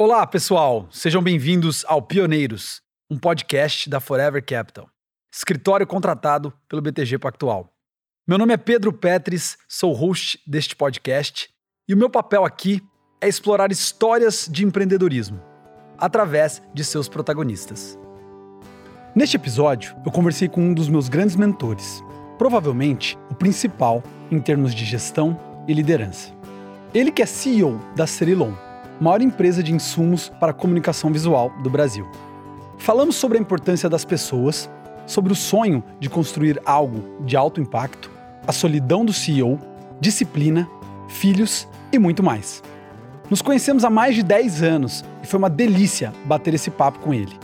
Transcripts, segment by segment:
Olá, pessoal! Sejam bem-vindos ao Pioneiros, um podcast da Forever Capital, escritório contratado pelo BTG Pactual. Meu nome é Pedro Petris, sou host deste podcast e o meu papel aqui é explorar histórias de empreendedorismo através de seus protagonistas. Neste episódio, eu conversei com um dos meus grandes mentores, provavelmente o principal em termos de gestão e liderança. Ele que é CEO da Cerilon, maior empresa de insumos para comunicação visual do Brasil. Falamos sobre a importância das pessoas, sobre o sonho de construir algo de alto impacto, a solidão do CEO, disciplina, filhos e muito mais. Nos conhecemos há mais de 10 anos e foi uma delícia bater esse papo com ele.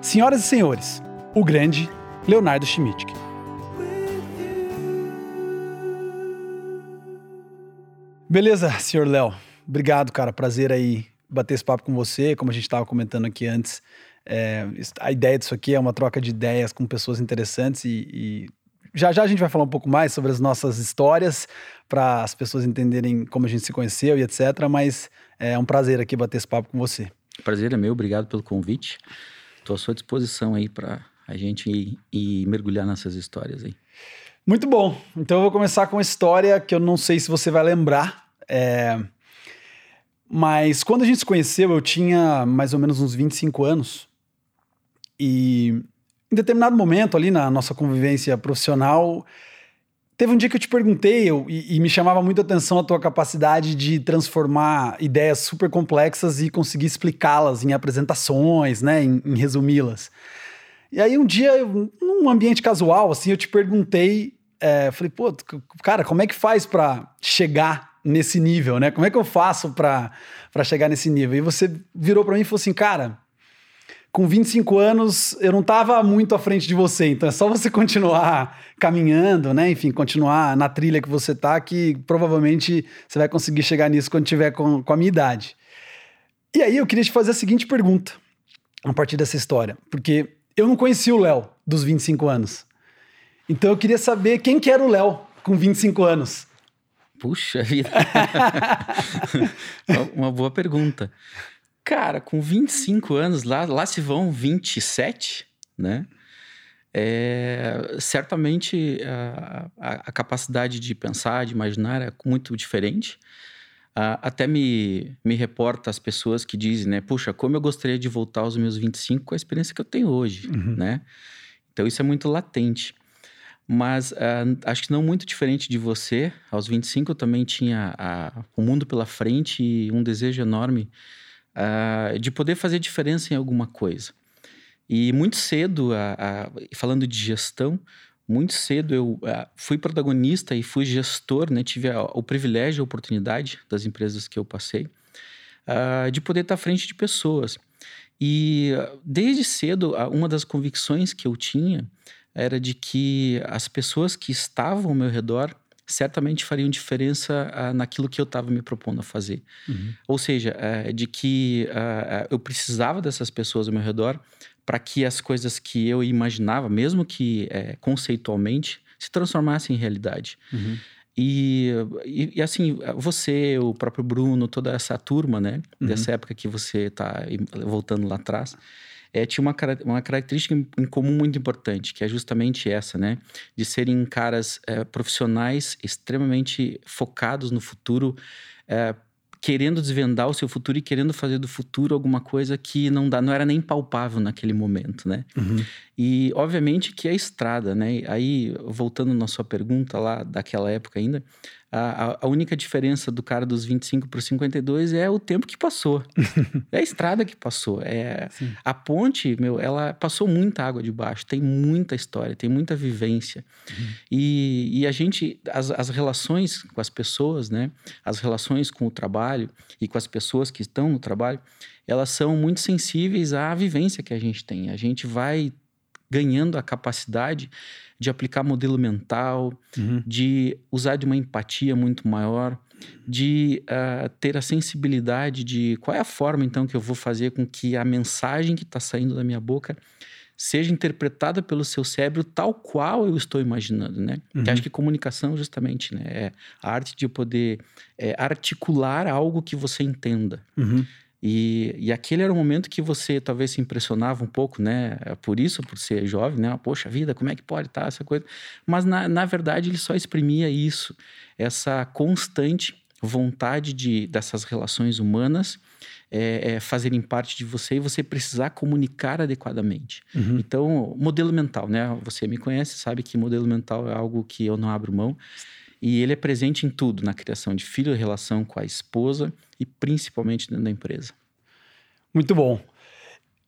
Senhoras e senhores, o grande Leonardo Schmidt. Beleza, senhor Léo. Obrigado, cara. Prazer aí bater esse papo com você. Como a gente estava comentando aqui antes, é, a ideia disso aqui é uma troca de ideias com pessoas interessantes e, e já já a gente vai falar um pouco mais sobre as nossas histórias para as pessoas entenderem como a gente se conheceu e etc. Mas é um prazer aqui bater esse papo com você. Prazer é meu. Obrigado pelo convite. Estou à sua disposição aí para a gente ir, ir mergulhar nessas histórias aí. Muito bom. Então eu vou começar com uma história que eu não sei se você vai lembrar. É... Mas quando a gente se conheceu, eu tinha mais ou menos uns 25 anos. E em determinado momento ali na nossa convivência profissional, teve um dia que eu te perguntei eu, e, e, me chamava muito a atenção a tua capacidade de transformar ideias super complexas e conseguir explicá-las em apresentações, né, em, em resumi-las. E aí um dia, num ambiente casual, assim, eu te perguntei, é, falei, pô, cara, como é que faz para chegar nesse nível, né? Como é que eu faço para chegar nesse nível? E você virou para mim e falou assim, cara, com 25 anos eu não estava muito à frente de você, então é só você continuar caminhando, né? Enfim, continuar na trilha que você tá, que provavelmente você vai conseguir chegar nisso quando tiver com, com a minha idade. E aí eu queria te fazer a seguinte pergunta, a partir dessa história, porque eu não conhecia o Léo dos 25 anos. Então eu queria saber quem que era o Léo com 25 anos. Puxa vida. Uma boa pergunta. Cara, com 25 anos, lá, lá se vão 27, né? É, certamente a, a, a, capacidade de pensar, de imaginar é muito diferente. Uh, até me, me reporta as pessoas que dizem, né? Puxa, como eu gostaria de voltar aos meus 25 com a experiência que eu tenho hoje, uhum. né? Então isso é muito latente. Mas uh, acho que não muito diferente de você. Aos 25 eu também tinha uh, o mundo pela frente e um desejo enorme de poder fazer diferença em alguma coisa. E muito cedo, falando de gestão, muito cedo eu uh, fui protagonista e fui gestor, né? Tive a, o privilégio, a oportunidade das empresas que eu passei uh, de poder estar à frente de pessoas. E uh, desde cedo, uma das convicções que eu tinha era de que as pessoas que estavam ao meu redor certamente fariam diferença naquilo que eu estava me propondo a fazer. Uhum. Ou seja, eh, de que eu precisava dessas pessoas ao meu redor para que as coisas que eu imaginava, mesmo que é, conceitualmente, se transformassem em realidade. Uhum. E, e, e, assim, você, o próprio Bruno, toda essa turma, né, uhum. dessa época que você está voltando lá atrás, é, tinha uma, uma característica em comum muito importante, que é justamente essa, né, de serem caras é, profissionais extremamente focados no futuro, é, querendo desvendar o seu futuro e querendo fazer do futuro alguma coisa que não dá, não era nem palpável naquele momento, né? Uhum. E obviamente que é estrada, né? Aí voltando na sua pergunta lá daquela época ainda, a, a, única diferença do cara dos 25 para os 52 é o tempo que passou. é a estrada que passou. É a ponte, meu, ela passou muita água debaixo, tem muita história, tem muita vivência. Uhum. E, e a gente, as, as relações com as pessoas, né? As relações com o trabalho e com as pessoas que estão no trabalho, elas são muito sensíveis à vivência que a gente tem. A gente vai ganhando a capacidade de aplicar modelo mental, uhum. de usar de uma empatia muito maior, de uh, ter a sensibilidade de qual é a forma então que eu vou fazer com que a mensagem que está saindo da minha boca seja interpretada pelo seu cérebro tal qual eu estou imaginando, né? Uhum. Que acho que comunicação justamente, né? É a arte de poder é, articular algo que você entenda. Uhum. E, e aquele era um momento que você talvez se impressionava um pouco, né? Por isso, por ser jovem, né? Poxa vida, como é que pode estar essa coisa? Mas na, na verdade ele só exprimia isso, essa constante vontade de, dessas relações humanas é, é, fazerem parte de você e você precisar comunicar adequadamente. Uhum. Então, modelo mental, né? Você me conhece, sabe que modelo mental é algo que eu não abro mão. E ele é presente em tudo, na criação de filho, relação com a esposa e principalmente dentro da empresa. Muito bom.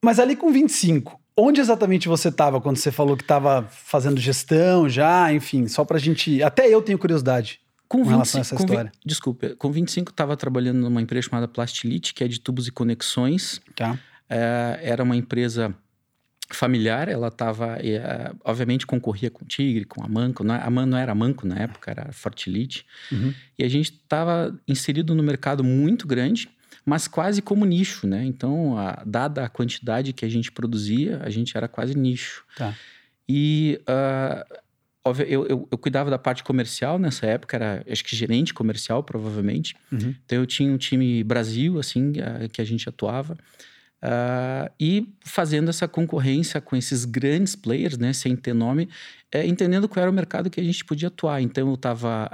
Mas ali com 25, onde exatamente você estava quando você falou que estava fazendo gestão já, enfim, só para a gente. Até eu tenho curiosidade. Com, com 25, relação a essa história. 20, desculpa, com 25 estava trabalhando numa empresa chamada Plastilite, que é de tubos e conexões. Tá. É, era uma empresa familiar, ela estava, é, obviamente, concorria com o Tigre, com a Manco. É, a Man não era Manco na época, era Fortilite. Uhum. E a gente estava inserido no mercado muito grande, mas quase como nicho, né? Então, a, dada a quantidade que a gente produzia, a gente era quase nicho. Tá. E uh, eu, eu, eu, cuidava da parte comercial nessa época, era acho que gerente comercial, provavelmente. Uhum. Então, eu tinha um time Brasil, assim, uh, que a gente atuava. Uh, e fazendo essa concorrência com esses grandes players, né, sem ter nome, é, entendendo qual era o mercado que a gente podia atuar. Então, eu estava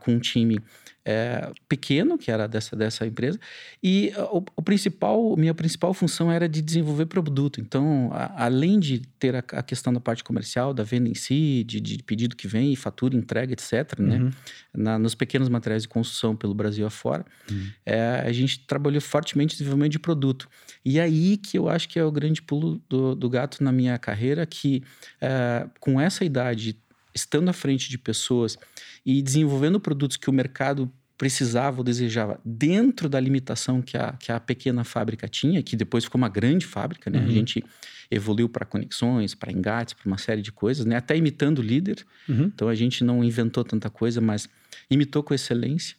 com um time é, pequeno, que era dessa, dessa empresa, e o, o, principal, minha principal função era de desenvolver produto. Então, a, além de ter a, a, questão da parte comercial, da venda em si, de, de pedido que vem, fatura, entrega, etc., né? uhum. Na, nos pequenos materiais de construção pelo Brasil afora, uhum. é, a gente trabalhou fortemente no desenvolvimento de produto. E aí que eu acho que é o grande pulo do, do gato na minha carreira, que é, com essa idade, estando à frente de pessoas e desenvolvendo produtos que o mercado precisava ou desejava dentro da limitação que a, que a pequena fábrica tinha, que depois ficou uma grande fábrica, né? Uhum. A gente evoluiu para conexões, para engates, para uma série de coisas, né? Até imitando o líder. Uhum. Então a gente não inventou tanta coisa, mas imitou com excelência.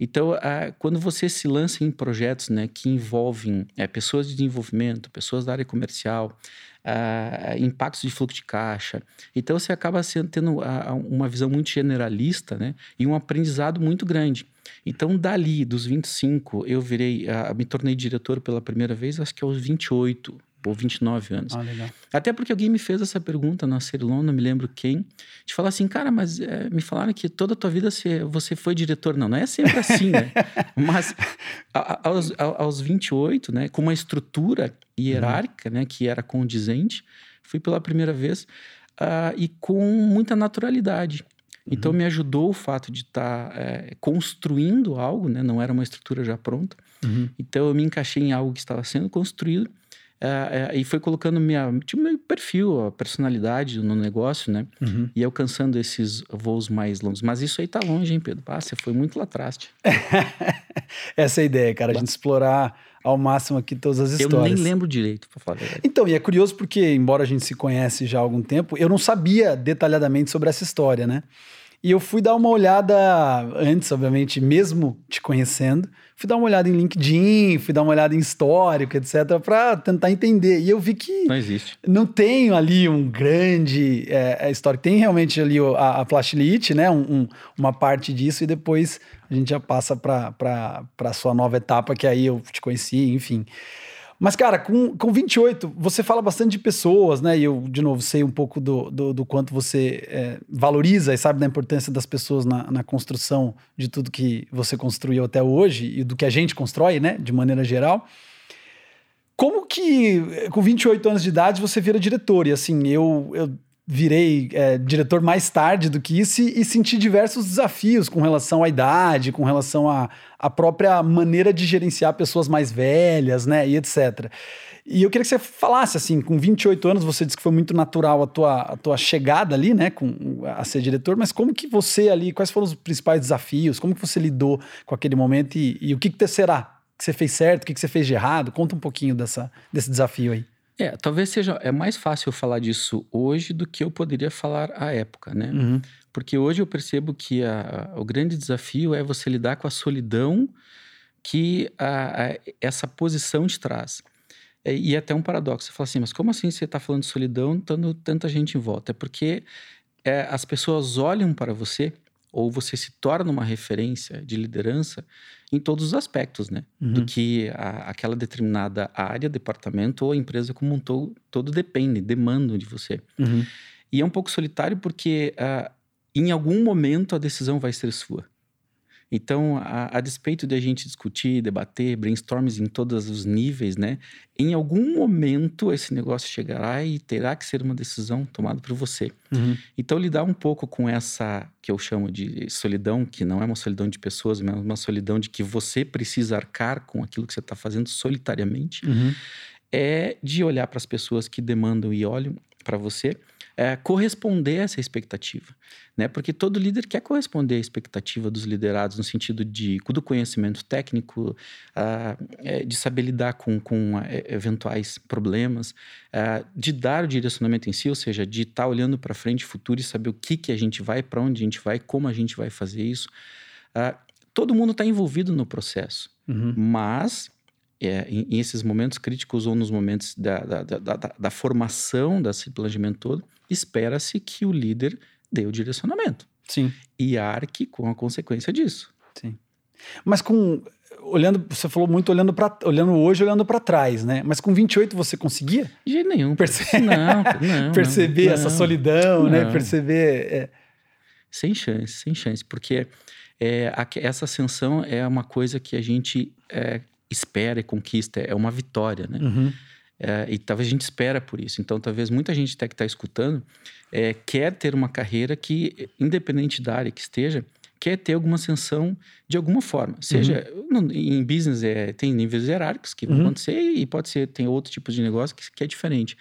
Então, a, quando você se lança em projetos né, que envolvem é, pessoas de desenvolvimento, pessoas da área comercial, uh, impactos de fluxo de caixa. Então você acaba sendo, tendo uh, uma visão muito generalista né? e um aprendizado muito grande. Então, dali, dos 25, eu virei, uh, me tornei diretor pela primeira vez, acho que aos 28 ou 29 anos. Ah. Até porque alguém me fez essa pergunta na Cerilon, não me lembro quem, de falar assim, cara, mas é, me falaram que toda a tua vida você, você foi diretor. Não, não é sempre assim, né? mas a, aos, a, aos 28, né, com uma estrutura hierárquica, uhum. né, que era condizente, fui pela primeira vez uh, e com muita naturalidade. Então uhum. me ajudou o fato de estar tá, é, construindo algo, né? não era uma estrutura já pronta. Uhum. Então eu me encaixei em algo que estava sendo construído é, é, e foi colocando minha, tipo, meu perfil, a personalidade no negócio, né? Uhum. E alcançando esses voos mais longos. Mas isso aí tá longe, hein, Pedro? Ah, você foi muito lá atrás. Essa é a ideia, cara, a gente explorar ao máximo aqui todas as histórias. Eu nem lembro direito, pra falar a verdade. Então, e é curioso porque, embora a gente se conhece já há algum tempo, eu não sabia detalhadamente sobre essa história, né? E eu fui dar uma olhada antes, obviamente, mesmo te conhecendo, fui dar uma olhada em LinkedIn, fui dar uma olhada em histórico, etc, para tentar entender. E eu vi que não existe. Não tem ali um grande é, é histórico. Tem realmente ali a, a Plastilite, né? Um, um, uma parte disso, e depois a gente já passa para a sua nova etapa, que aí eu te conheci, enfim. Mas, cara, com, com 28, você fala bastante de pessoas, né? E eu, de novo, sei um pouco do, do, do quanto você é, valoriza e sabe da importância das pessoas na, na construção de tudo que você construiu até hoje e do que a gente constrói, né? De maneira geral. Como que, com 28 anos de idade, você vira diretor? E assim, eu, eu virei é, diretor mais tarde do que isso e, e, senti diversos desafios com relação à idade, com relação à, à própria maneira de gerenciar pessoas mais velhas, né, e etc. E eu queria que você falasse, assim, com 28 anos, você disse que foi muito natural a tua, a tua chegada ali, né, com, a ser diretor, mas como que você ali, quais foram os principais desafios, como que você lidou com aquele momento e, e o que, que será que você fez certo, o que, que você fez de errado? Conta um pouquinho dessa, desse desafio aí. É, talvez seja é mais fácil falar disso hoje do que eu poderia falar à época, né? Uhum. Porque hoje eu percebo que a, a, o grande desafio é você lidar com a solidão que a, essa posição te traz. É, e é até um paradoxo. Você fala assim, mas como assim você está falando de solidão, tendo tanta gente em volta? É porque é, as pessoas olham para você ou você se torna uma referência de liderança em todos os aspectos, né? Uhum. Do que a, aquela determinada área, departamento ou empresa como um todo, todo depende, demandam de você. Uhum. E é um pouco solitário porque uh, em algum momento a decisão vai ser sua. Então, a, a, despeito de a gente discutir, debater, brainstorms em todos os níveis, né? Em algum momento esse negócio chegará e terá que ser uma decisão tomada por você. Uhum. Então, lidar um pouco com essa que eu chamo de solidão, que não é uma solidão de pessoas, mas uma solidão de que você precisa arcar com aquilo que você está fazendo solitariamente, uhum. é de olhar para as pessoas que demandam e olham para você é, corresponder a essa expectativa, né? Porque todo líder quer corresponder à expectativa dos liderados no sentido de do conhecimento técnico, uh, de saber lidar com, com uh, eventuais problemas, uh, de dar o direcionamento em si, ou seja, de estar tá olhando para frente, futuro e saber o que que a gente vai, para onde a gente vai, como a gente vai fazer isso. todo mundo está envolvido no processo, uhum. mas é, em, em, esses momentos críticos ou nos momentos da, da, da, da, da formação desse planejamento todo, espera-se que o líder dê o direcionamento. Sim. E arque com a consequência disso. Sim. Mas com olhando, você falou muito olhando para olhando hoje, olhando para trás, né? Mas com 28 você conseguia? De jeito nenhum. Perce... Não, não, perceber não, essa solidão, não. né? Perceber é... sem chance, sem chance, porque é, a, essa ascensão é uma coisa que a gente é, espera e conquista, é uma vitória, né? Uhum. É, e talvez a gente espera por isso. Então, talvez muita gente até que está escutando é, quer ter uma carreira que, independente da área que esteja, quer ter alguma ascensão de alguma forma. Seja, uhum. em business é, tem níveis hierárquicos que vão Uhum. acontecer e pode ser, tem outro tipo de negócio que, que é diferente.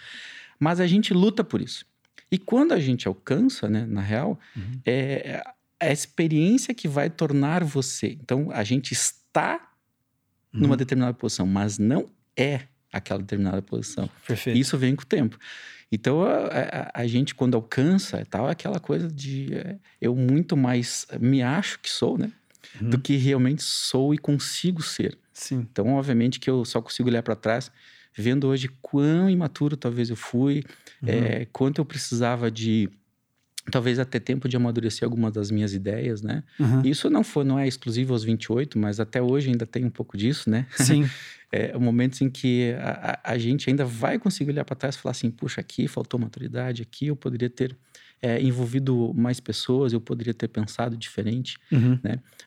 Mas a gente luta por isso. E quando a gente alcança, né, na real, Uhum. é a experiência que vai tornar você. Então, a gente está numa Uhum. determinada posição, mas não é aquela determinada posição. Perfeito. Isso vem com o tempo. Então, a, a- a gente, quando alcança tal, é aquela coisa de é, eu muito mais me acho que sou, né? Uhum. Do que realmente sou e consigo ser. Sim. Então, obviamente que eu só consigo olhar para trás, vendo hoje quão imaturo talvez eu fui, Uhum. é, quanto eu precisava de talvez até tempo de amadurecer algumas das minhas ideias, né? Uhum. Isso não foi, não é exclusivo aos 28, mas até hoje ainda tem um pouco disso, né? Sim. é, momentos em que a, a- gente ainda vai conseguir olhar para trás e falar assim, puxa, aqui faltou maturidade, aqui eu poderia ter é, envolvido mais pessoas, eu poderia ter pensado diferente. Uhum.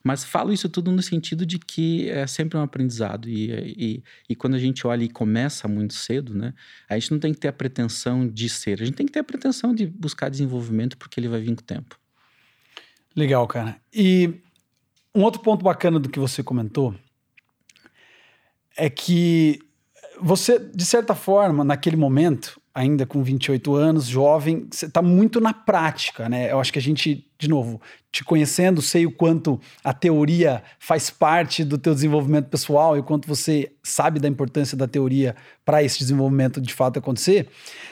Mas falo isso tudo no sentido de que é sempre um aprendizado. E, e, e quando a gente olha e começa muito cedo, né? A gente não tem que ter a pretensão de ser. A gente tem que ter a pretensão de buscar desenvolvimento porque ele vai vir com o tempo. Legal, cara. E um outro ponto bacana do que você comentou é que você, de certa forma, naquele momento, ainda com 28 anos, jovem, você está muito na prática, né? Eu acho que a gente, de novo, te conhecendo, sei o quanto a teoria faz parte do teu desenvolvimento pessoal e o quanto você sabe da importância da teoria para esse desenvolvimento de fato acontecer.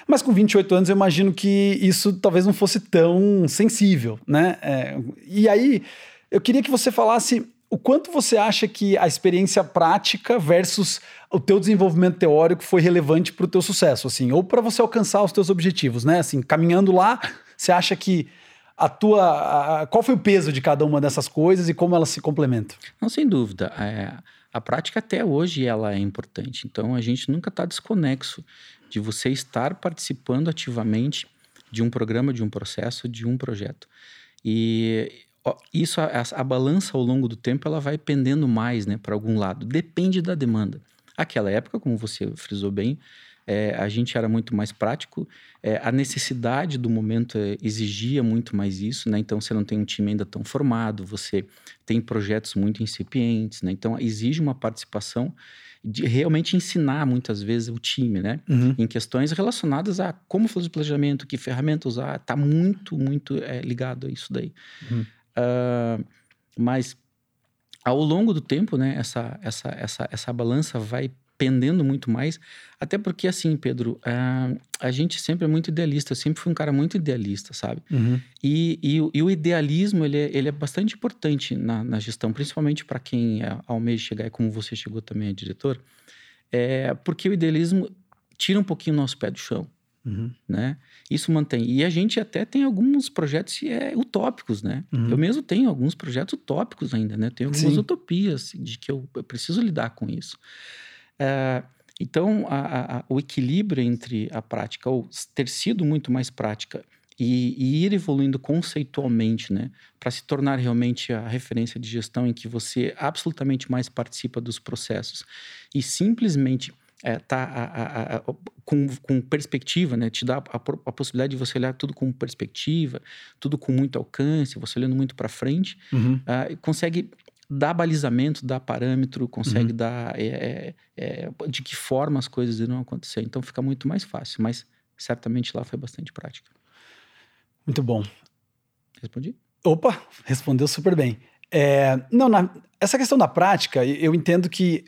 Mas com 28 anos eu imagino que isso talvez não fosse tão sensível, né? É, e aí eu queria que você falasse o quanto você acha que a experiência prática versus o teu desenvolvimento teórico foi relevante para o teu sucesso, assim, ou para você alcançar os teus objetivos, né? Assim, caminhando lá, você acha que a tua, a- qual foi o peso de cada uma dessas coisas e como elas se complementam? Não, sem dúvida. É, a prática até hoje ela é importante. Então a gente nunca está desconexo de você estar participando ativamente de um programa, de um processo, de um projeto. E isso, a, a balança ao longo do tempo, ela vai pendendo mais né, para algum lado. Depende da demanda. Aquela época, como você frisou bem, é, a gente era muito mais prático, é, a necessidade do momento é, exigia muito mais isso, né? Então você não tem um time ainda tão formado, você tem projetos muito incipientes, né? Então exige uma participação de realmente ensinar muitas vezes o time, né? Em questões relacionadas a como fazer o planejamento, que ferramenta usar, tá muito, muito é, ligado a isso daí. Uhum. Ah, mas ao longo do tempo, né, essa, essa, essa, essa balança vai pendendo muito mais, até porque assim, Pedro, ah, a gente sempre é muito idealista, eu sempre fui um cara muito idealista, sabe? Uhum. E, e, o- e o idealismo, ele é, ele é bastante importante na, na gestão, principalmente para quem é, almeja chegar, e como você chegou também a diretor, é porque o idealismo tira um pouquinho o nosso pé do chão, uhum. né? Isso mantém. E a gente até tem alguns projetos é, utópicos, né? Uhum. Eu mesmo tenho alguns projetos utópicos ainda, né? Tenho algumas Sim. utopias de que eu, eu, preciso lidar com isso. É, então, a, a, o equilíbrio entre a prática, ou ter sido muito mais prática e, e ir evoluindo conceitualmente, né? Para se tornar realmente a referência de gestão em que você absolutamente mais participa dos processos e simplesmente é, tá a, a, a, com, com, perspectiva, né? Te dá a, possibilidade de você olhar tudo com perspectiva, tudo com muito alcance, você olhando muito para frente, uhum. uh, consegue dar balizamento, dar parâmetro, consegue uhum. dar é, é, é, de que forma as coisas irão acontecer. Então fica muito mais fácil, mas certamente lá foi bastante prática. Muito bom. Respondi? Opa, respondeu super bem. É, não, na, essa questão da prática, eu entendo que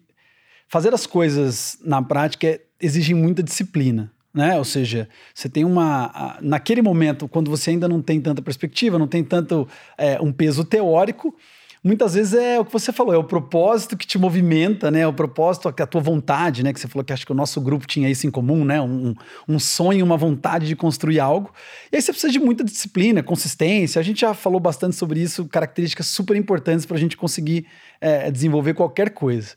fazer as coisas na prática exige muita disciplina. Né? Ou seja, você tem uma. Naquele momento, quando você ainda não tem tanta perspectiva, não tem tanto é, um peso teórico, muitas vezes é o que você falou, é o propósito que te movimenta, né? O propósito, a tua vontade, né? Que você falou que acho que o nosso grupo tinha isso em comum, né? Um, um sonho, uma vontade de construir algo. E aí você precisa de muita disciplina, consistência. A gente já falou bastante sobre isso, características super importantes para a gente conseguir é, desenvolver qualquer coisa.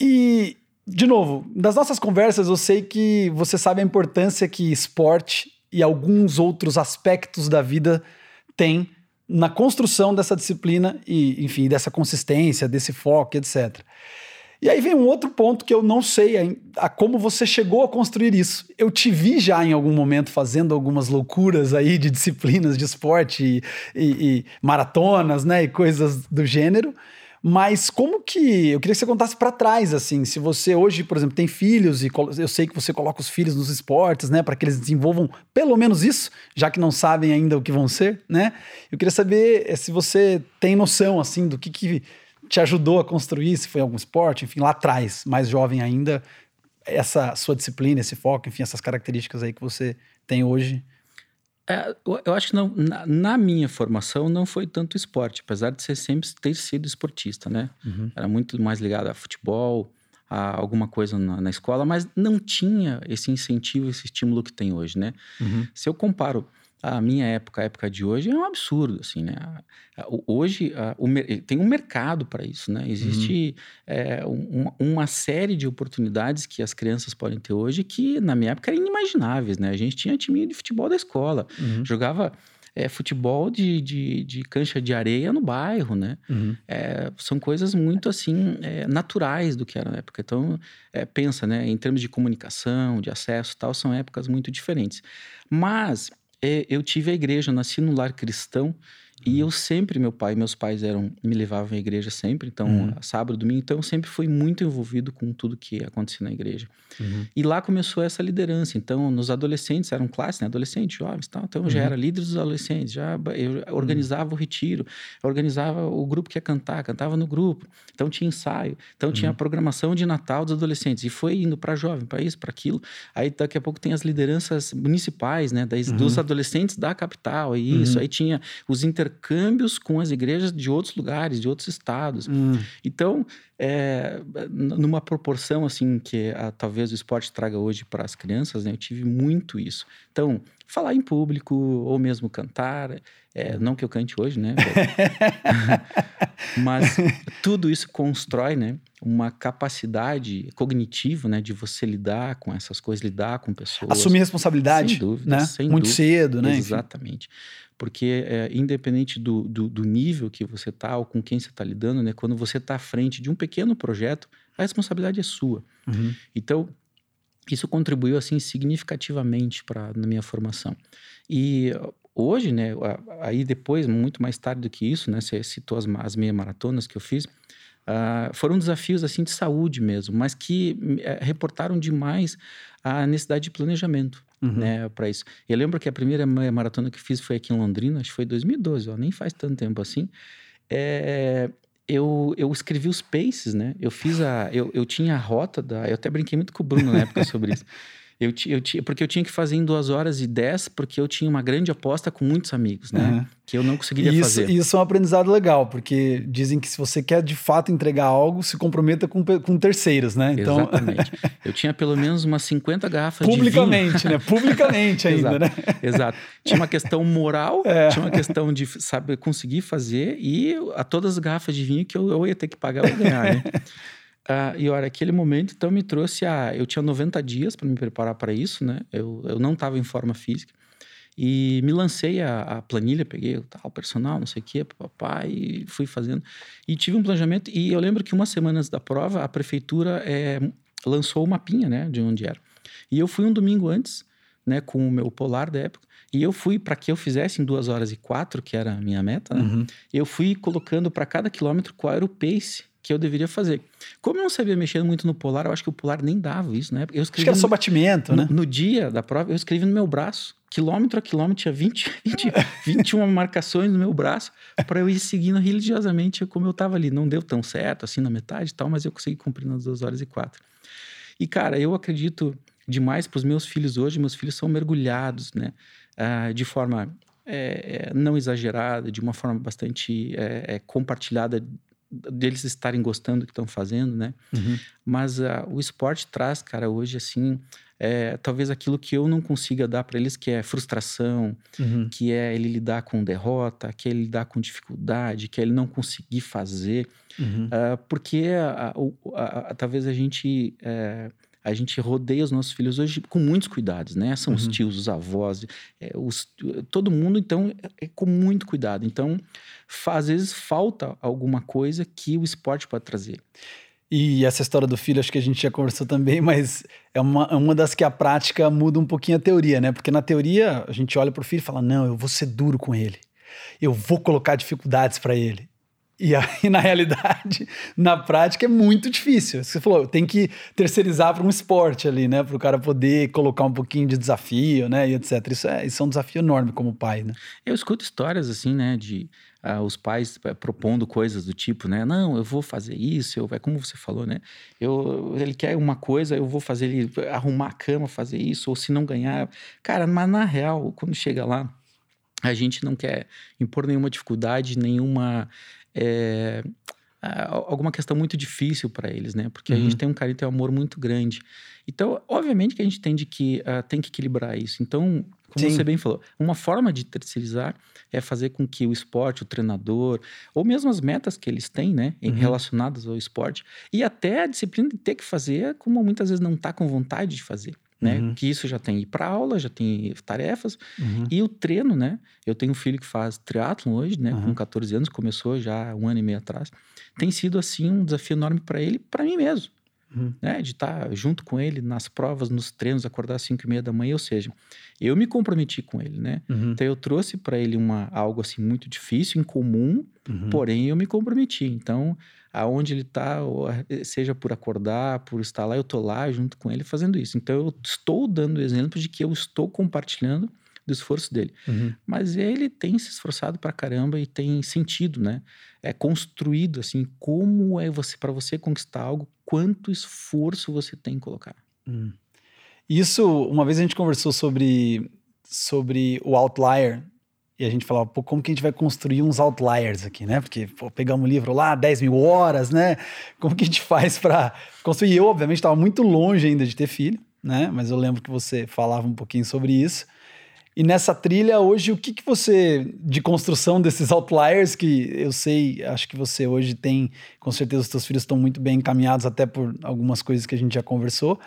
E, de novo, das nossas conversas, eu sei que você sabe a importância que esporte e alguns outros aspectos da vida têm na construção dessa disciplina e, enfim, dessa consistência, desse foco, etc. E aí vem um outro ponto que eu não sei a, como você chegou a construir isso. Eu te vi já em algum momento fazendo algumas loucuras aí de disciplinas de esporte e, e, e maratonas, né, e coisas do gênero. Mas como que. Eu queria que você contasse para trás, assim. Se você hoje, por exemplo, tem filhos e eu sei que você coloca os filhos nos esportes, né, para que eles desenvolvam pelo menos isso, já que não sabem ainda o que vão ser, né? Eu queria saber eh, se você tem noção, assim, do que, que te ajudou a construir, se foi algum esporte, enfim, lá atrás, mais jovem ainda, essa sua disciplina, esse foco, enfim, essas características aí que você tem hoje. É, eu acho que não, na, na, minha formação não foi tanto esporte, apesar de ser sempre ter sido esportista, né? Uhum. Era muito mais ligado a futebol, a alguma coisa na, na, escola, mas não tinha esse incentivo, esse estímulo que tem hoje, né? Uhum. Se eu comparo a minha época, a época de hoje, é um absurdo, assim, né? Hoje o, tem um mercado para isso, né? Existe uhum. é, um, uma série de oportunidades que as crianças podem ter hoje que, na minha época, eram inimagináveis, né? A gente tinha time de futebol da escola, uhum. jogava é, futebol de, de, de, cancha de areia no bairro, né? Uhum. É, são coisas muito, assim, é, naturais do que era na época. Então, é, pensa, né? Em termos de comunicação, de acesso tal, são épocas muito diferentes. Mas eu tive a igreja, nasci no lar cristão e eu sempre, meu pai e meus pais eram, me levavam à igreja sempre, então, uhum. sábado, domingo, então eu sempre fui muito envolvido com tudo que acontecia na igreja. Uhum. E lá começou essa liderança. Então, nos adolescentes, eram classe, né? Adolescentes, jovens, tal. Então, eu já uhum. era líder dos adolescentes, já eu organizava o retiro, organizava o grupo que ia cantar, cantava no grupo. Então, tinha ensaio, então tinha a uhum. programação de Natal dos adolescentes. E foi indo para jovem, para isso, para aquilo. Aí, daqui a pouco, tem as lideranças municipais, né? Das, dos uhum. adolescentes da capital, aí isso. Uhum. Aí tinha os intercâmbios com as igrejas de outros lugares, de outros estados. Hum. Então, é, numa proporção assim que a, talvez o esporte traga hoje para as crianças, né, eu tive muito isso. Então, falar em público ou mesmo cantar, é, não que eu cante hoje, né? Mas tudo isso constrói, né? Uma capacidade cognitiva, né? De você lidar com essas coisas, lidar com pessoas. Assumir responsabilidade, sem dúvida, né? Sem Muito dúvida. cedo, né? Exatamente. Enfim porque é, independente do, do, do, nível que você está ou com quem você está lidando, né, quando você está à frente de um pequeno projeto, a responsabilidade é sua. Uhum. Então, isso contribuiu assim significativamente para na minha formação. E hoje, né, aí depois, muito mais tarde do que isso, né, você citou as, as meia maratonas que eu fiz, Uh, foram desafios assim de saúde mesmo, mas que uh, reportaram demais a necessidade de planejamento uhum. né, para isso. Eu lembro que a primeira maratona que fiz foi aqui em Londrina, acho que foi 2012, ó, nem faz tanto tempo assim. É, eu, eu escrevi os paces, né? Eu fiz a. Eu, eu tinha a rota da. Eu até brinquei muito com o Bruno na época sobre isso. Eu, eu, porque eu tinha que fazer em duas horas e dez, porque eu tinha uma grande aposta com muitos amigos, né? Uhum. Que eu não conseguiria isso, fazer. Isso é um aprendizado legal, porque dizem que se você quer de fato entregar algo, se comprometa com, com terceiros, né? Então... Exatamente. eu tinha pelo menos umas 50 garrafas de vinho. Publicamente, né? Publicamente ainda, Exato. né? Exato. Tinha uma questão moral, é. tinha uma questão de saber conseguir fazer e a todas as garrafas de vinho que eu, eu ia ter que pagar ou ganhar, né? Uh, e olha, aquele momento então me trouxe a. Eu tinha 90 dias para me preparar para isso, né? Eu, eu não estava em forma física. E me lancei a, a planilha, peguei o tal personal, não sei o quê, papai, e fui fazendo. E tive um planejamento. E eu lembro que umas semanas da prova, a prefeitura é, lançou o mapinha, né? De onde era. E eu fui um domingo antes, né? Com o meu polar da época. E eu fui, para que eu fizesse em duas horas e quatro, que era a minha meta, né? Uhum. Eu fui colocando para cada quilômetro qual era o pace que eu deveria fazer. Como eu não sabia mexer muito no polar, eu acho que o polar nem dava isso, né? Eu escrevi acho que era só batimento, no, né? No dia da prova, eu escrevi no meu braço. Quilômetro a quilômetro, tinha 20, 20 21 marcações no meu braço para eu ir seguindo religiosamente como eu estava ali. Não deu tão certo assim na metade e tal, mas eu consegui cumprir nas duas horas e quatro. E, cara, eu acredito demais para os meus filhos hoje. Meus filhos são mergulhados, né? Ah, de forma é, não exagerada, de uma forma bastante é, compartilhada deles estarem gostando do que estão fazendo, né? Uhum. Mas uh, o esporte traz, cara, hoje, assim, é, talvez aquilo que eu não consiga dar para eles, que é frustração, uhum. que é ele lidar com derrota, que é ele lidar com dificuldade, que é ele não conseguir fazer. Uhum. Uh, porque talvez a gente. É, a gente rodeia os nossos filhos hoje com muitos cuidados, né? São uhum. os tios, os avós, é, os, todo mundo, então, é, é com muito cuidado. Então, às vezes falta alguma coisa que o esporte pode trazer. E essa história do filho, acho que a gente já conversou também, mas é uma, é uma das que a prática muda um pouquinho a teoria, né? Porque na teoria a gente olha para o filho e fala: não, eu vou ser duro com ele, eu vou colocar dificuldades para ele. E aí, na realidade, na prática é muito difícil. Você falou, tem que terceirizar para um esporte ali, né? Para o cara poder colocar um pouquinho de desafio, né? E etc. Isso é, isso é um desafio enorme como pai, né? Eu escuto histórias assim, né? De uh, os pais uh, propondo coisas do tipo, né? Não, eu vou fazer isso, eu, é como você falou, né? Eu, ele quer uma coisa, eu vou fazer ele arrumar a cama, fazer isso, ou se não ganhar. Cara, mas na real, quando chega lá, a gente não quer impor nenhuma dificuldade, nenhuma é, alguma questão muito difícil para eles, né? Porque uhum. a gente tem um carinho e um amor muito grande. Então, obviamente que a gente entende que uh, tem que equilibrar isso. Então, como Sim. você bem falou, uma forma de terceirizar é fazer com que o esporte, o treinador, ou mesmo as metas que eles têm, né, uhum. relacionadas ao esporte, e até a disciplina de ter que fazer, como muitas vezes não está com vontade de fazer né? Uhum. Que isso já tem ir para aula, já tem tarefas. Uhum. E o treino, né? Eu tenho um filho que faz triatlon hoje, né? Uhum. Com 14 anos, começou já um ano e meio atrás. Tem sido, assim, um desafio enorme para ele, para mim mesmo. Uhum. Né? De estar tá junto com ele nas provas, nos treinos, acordar às 5 e meia da manhã, ou seja, eu me comprometi com ele, né? Uhum. Então eu trouxe para ele uma, algo assim muito difícil, incomum, uhum. porém eu me comprometi. Então aonde ele está, seja por acordar, por estar lá, eu estou lá junto com ele fazendo isso. Então eu estou dando exemplo de que eu estou compartilhando do esforço dele. Uhum. Mas ele tem se esforçado para caramba e tem sentido, né? É construído assim, como é você para você conquistar algo, quanto esforço você tem que colocar. Uhum. Isso, uma vez a gente conversou sobre sobre o outlier e a gente falava, pô, como que a gente vai construir uns outliers aqui, né? Porque, pô, pegamos um livro lá, 10 mil horas, né? Como que a gente faz para construir? E eu, obviamente, estava muito longe ainda de ter filho, né? Mas eu lembro que você falava um pouquinho sobre isso. E nessa trilha, hoje, o que, que você, de construção desses outliers, que eu sei, acho que você hoje tem, com certeza os seus filhos estão muito bem encaminhados, até por algumas coisas que a gente já conversou.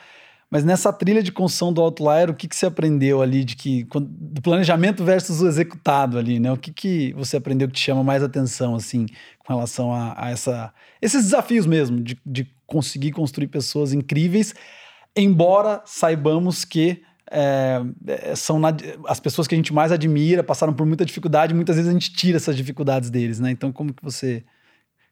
Mas nessa trilha de construção do outlier, o que, que você aprendeu ali de que do planejamento versus o executado ali, né? O que, que você aprendeu que te chama mais atenção assim com relação a, a essa, esses desafios mesmo de, de conseguir construir pessoas incríveis, embora saibamos que é, é são na, as pessoas que a gente mais admira, passaram por muita dificuldade, muitas vezes a gente tira essas dificuldades deles, né? Então como que você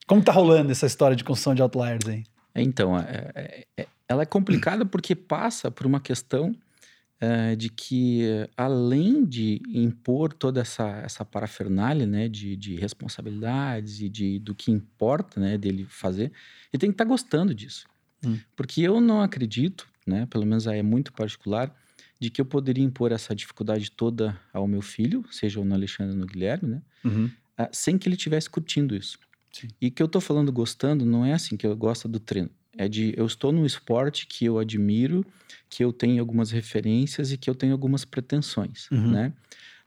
como tá rolando essa história de construção de outliers aí? Então, é, é, é ela é complicada porque passa por uma questão é, de que, além de impor toda essa, essa parafernália né, de, de responsabilidades e de, do que importa né, dele fazer, ele tem que estar tá gostando disso. Hum. Porque eu não acredito né? Pelo menos aí é muito particular, de que eu poderia impor essa dificuldade toda ao meu filho, seja no Alexandre ou no Guilherme, né? Uhum. Ah, sem que ele estivesse curtindo isso. Sim. E que eu tô falando gostando não é assim que eu gosto do treino. É de eu estou num esporte que eu admiro, que eu tenho algumas referências e que eu tenho algumas pretensões, Uhum. né?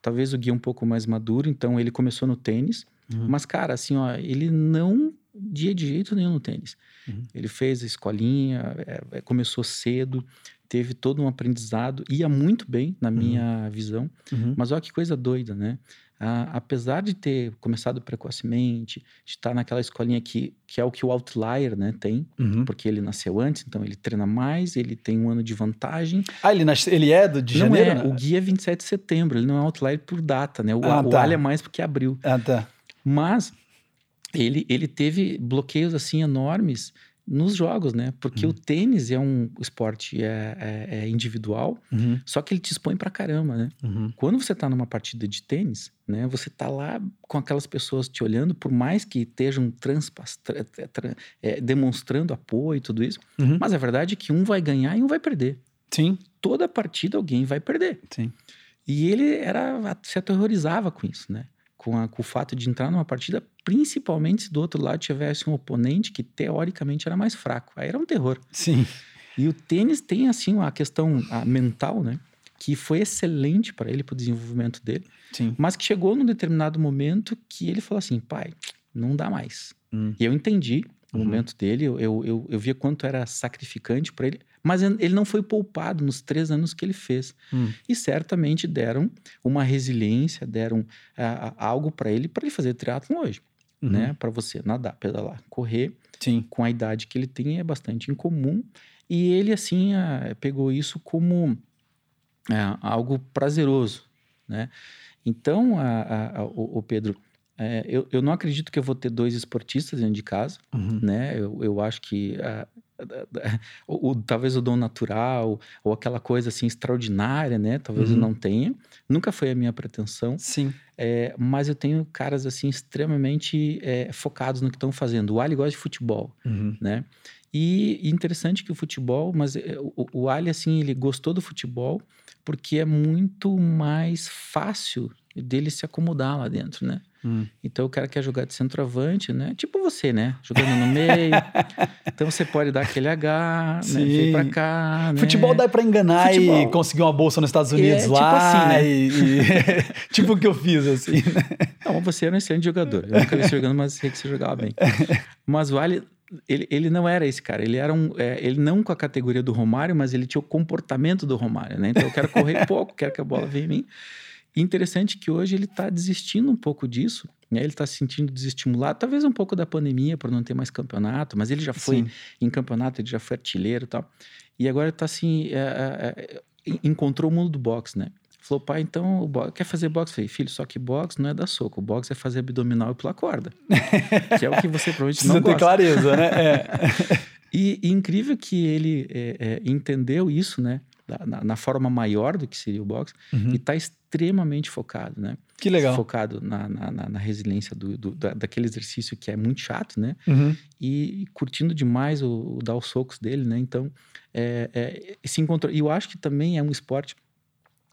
Talvez o Gui é um pouco mais maduro, então ele começou no tênis, Uhum. mas cara, assim, ó, ele não dia de jeito nenhum no tênis. Uhum. Ele fez a escolinha, é, é, começou cedo, teve todo um aprendizado, ia muito bem na minha visão, Uhum. mas olha que coisa doida, né? Ah, apesar de ter começado precocemente, de estar naquela escolinha que, que é o que o outlier né, tem, Uhum. porque ele nasceu antes, então ele treina mais, ele tem um ano de vantagem. Ah, ele, nasce- ele é do, de Não janeiro? é, né? o guia é 27 de setembro, ele não é outlier por data, né? O, Ah, o tá. Ali é mais porque abriu. Ah, tá. Mas ele, ele teve bloqueios assim enormes nos jogos, né? Porque Uhum. o tênis é um esporte é, é- é individual, Uhum. só que ele te expõe pra caramba, né? Uhum. Quando você tá numa partida de tênis, né? Você tá lá com aquelas pessoas te olhando, por mais que estejam transpas, tra- tra- é, demonstrando apoio e tudo isso, Uhum. mas a verdade é que um vai ganhar e um vai perder. Sim, Toda partida alguém vai perder. sim. E ele era se aterrorizava com isso, né? Com, a- com o fato de entrar numa partida, principalmente se do outro lado tivesse um oponente que teoricamente era mais fraco. Aí era um terror. Sim. E o tênis tem, assim, uma questão a, mental, né? Que foi excelente para ele, para o desenvolvimento dele, Sim. mas que chegou num determinado momento que ele falou assim: pai, não dá mais. Hum. E eu entendi o Uhum. momento dele, eu, eu, eu, eu via quanto era sacrificante para ele, mas ele não foi poupado nos três anos que ele fez Hum. e certamente deram uma resiliência, deram ah, algo para ele para ele fazer triatlon hoje, Uhum. né? Para você nadar, pedalar, correr Sim. com a idade que ele tem é bastante incomum e ele assim ah, pegou isso como ah, algo prazeroso, né? Então, a, a- a- o, o Pedro, é, eu, eu não acredito que eu vou ter dois esportistas dentro de casa, Uhum. né? Eu, eu acho que ah, o, talvez o dom natural ou aquela coisa assim extraordinária, né? Talvez eu Uhum. não tenha. Nunca foi a minha pretensão, Sim. é, mas eu tenho caras assim extremamente é, focados no que estão fazendo. O Ali gosta de futebol, Uhum. né? E, e interessante que o futebol, mas é, o, o Ali assim ele gostou do futebol porque é muito mais fácil dele se acomodar lá dentro, né? Hum. Então o cara quer jogar de centroavante, né? Tipo você, né? Jogando no meio. então você pode dar aquele H, né? Vem pra cá, né? Futebol dá pra enganar e Futebol. conseguir uma bolsa nos Estados É, Unidos tipo lá. assim, né? e, e- tipo o que eu fiz, assim. né? Não, você era um excelente jogador. Eu nunca vi você jogando, mas sei que você jogava bem. Mas o Ali, ele, ele não era esse cara. Ele era um. é, ele não com a categoria do Romário, mas ele tinha o comportamento do Romário, né? Então eu quero correr pouco, quero que a bola venha em mim. E interessante que hoje ele está desistindo um pouco disso, né? Ele está se sentindo desestimulado, talvez um pouco da pandemia por não ter mais campeonato, mas ele já foi Sim. em campeonato, ele já foi artilheiro e tal. E agora ele tá assim, é, é, é, encontrou o mundo do boxe, né? Falou, pai, então o bo- quer fazer boxe? Falei, filho, só que boxe não é dar soco, o boxe é fazer abdominal e pular corda. que é o que você provavelmente Precisa não ter gosta. clareza, né? É. E, e incrível que ele é, é, entendeu isso, né? Na, na- forma maior do que seria o boxe, Uhum. e tá extremamente focado, né? Que legal. Focado na, na, na- resiliência do, do- da- daquele exercício que é muito chato, né? Uhum. e curtindo demais o, o dar os socos dele, né? Então, é, é, se encontrou. E eu acho que também é um esporte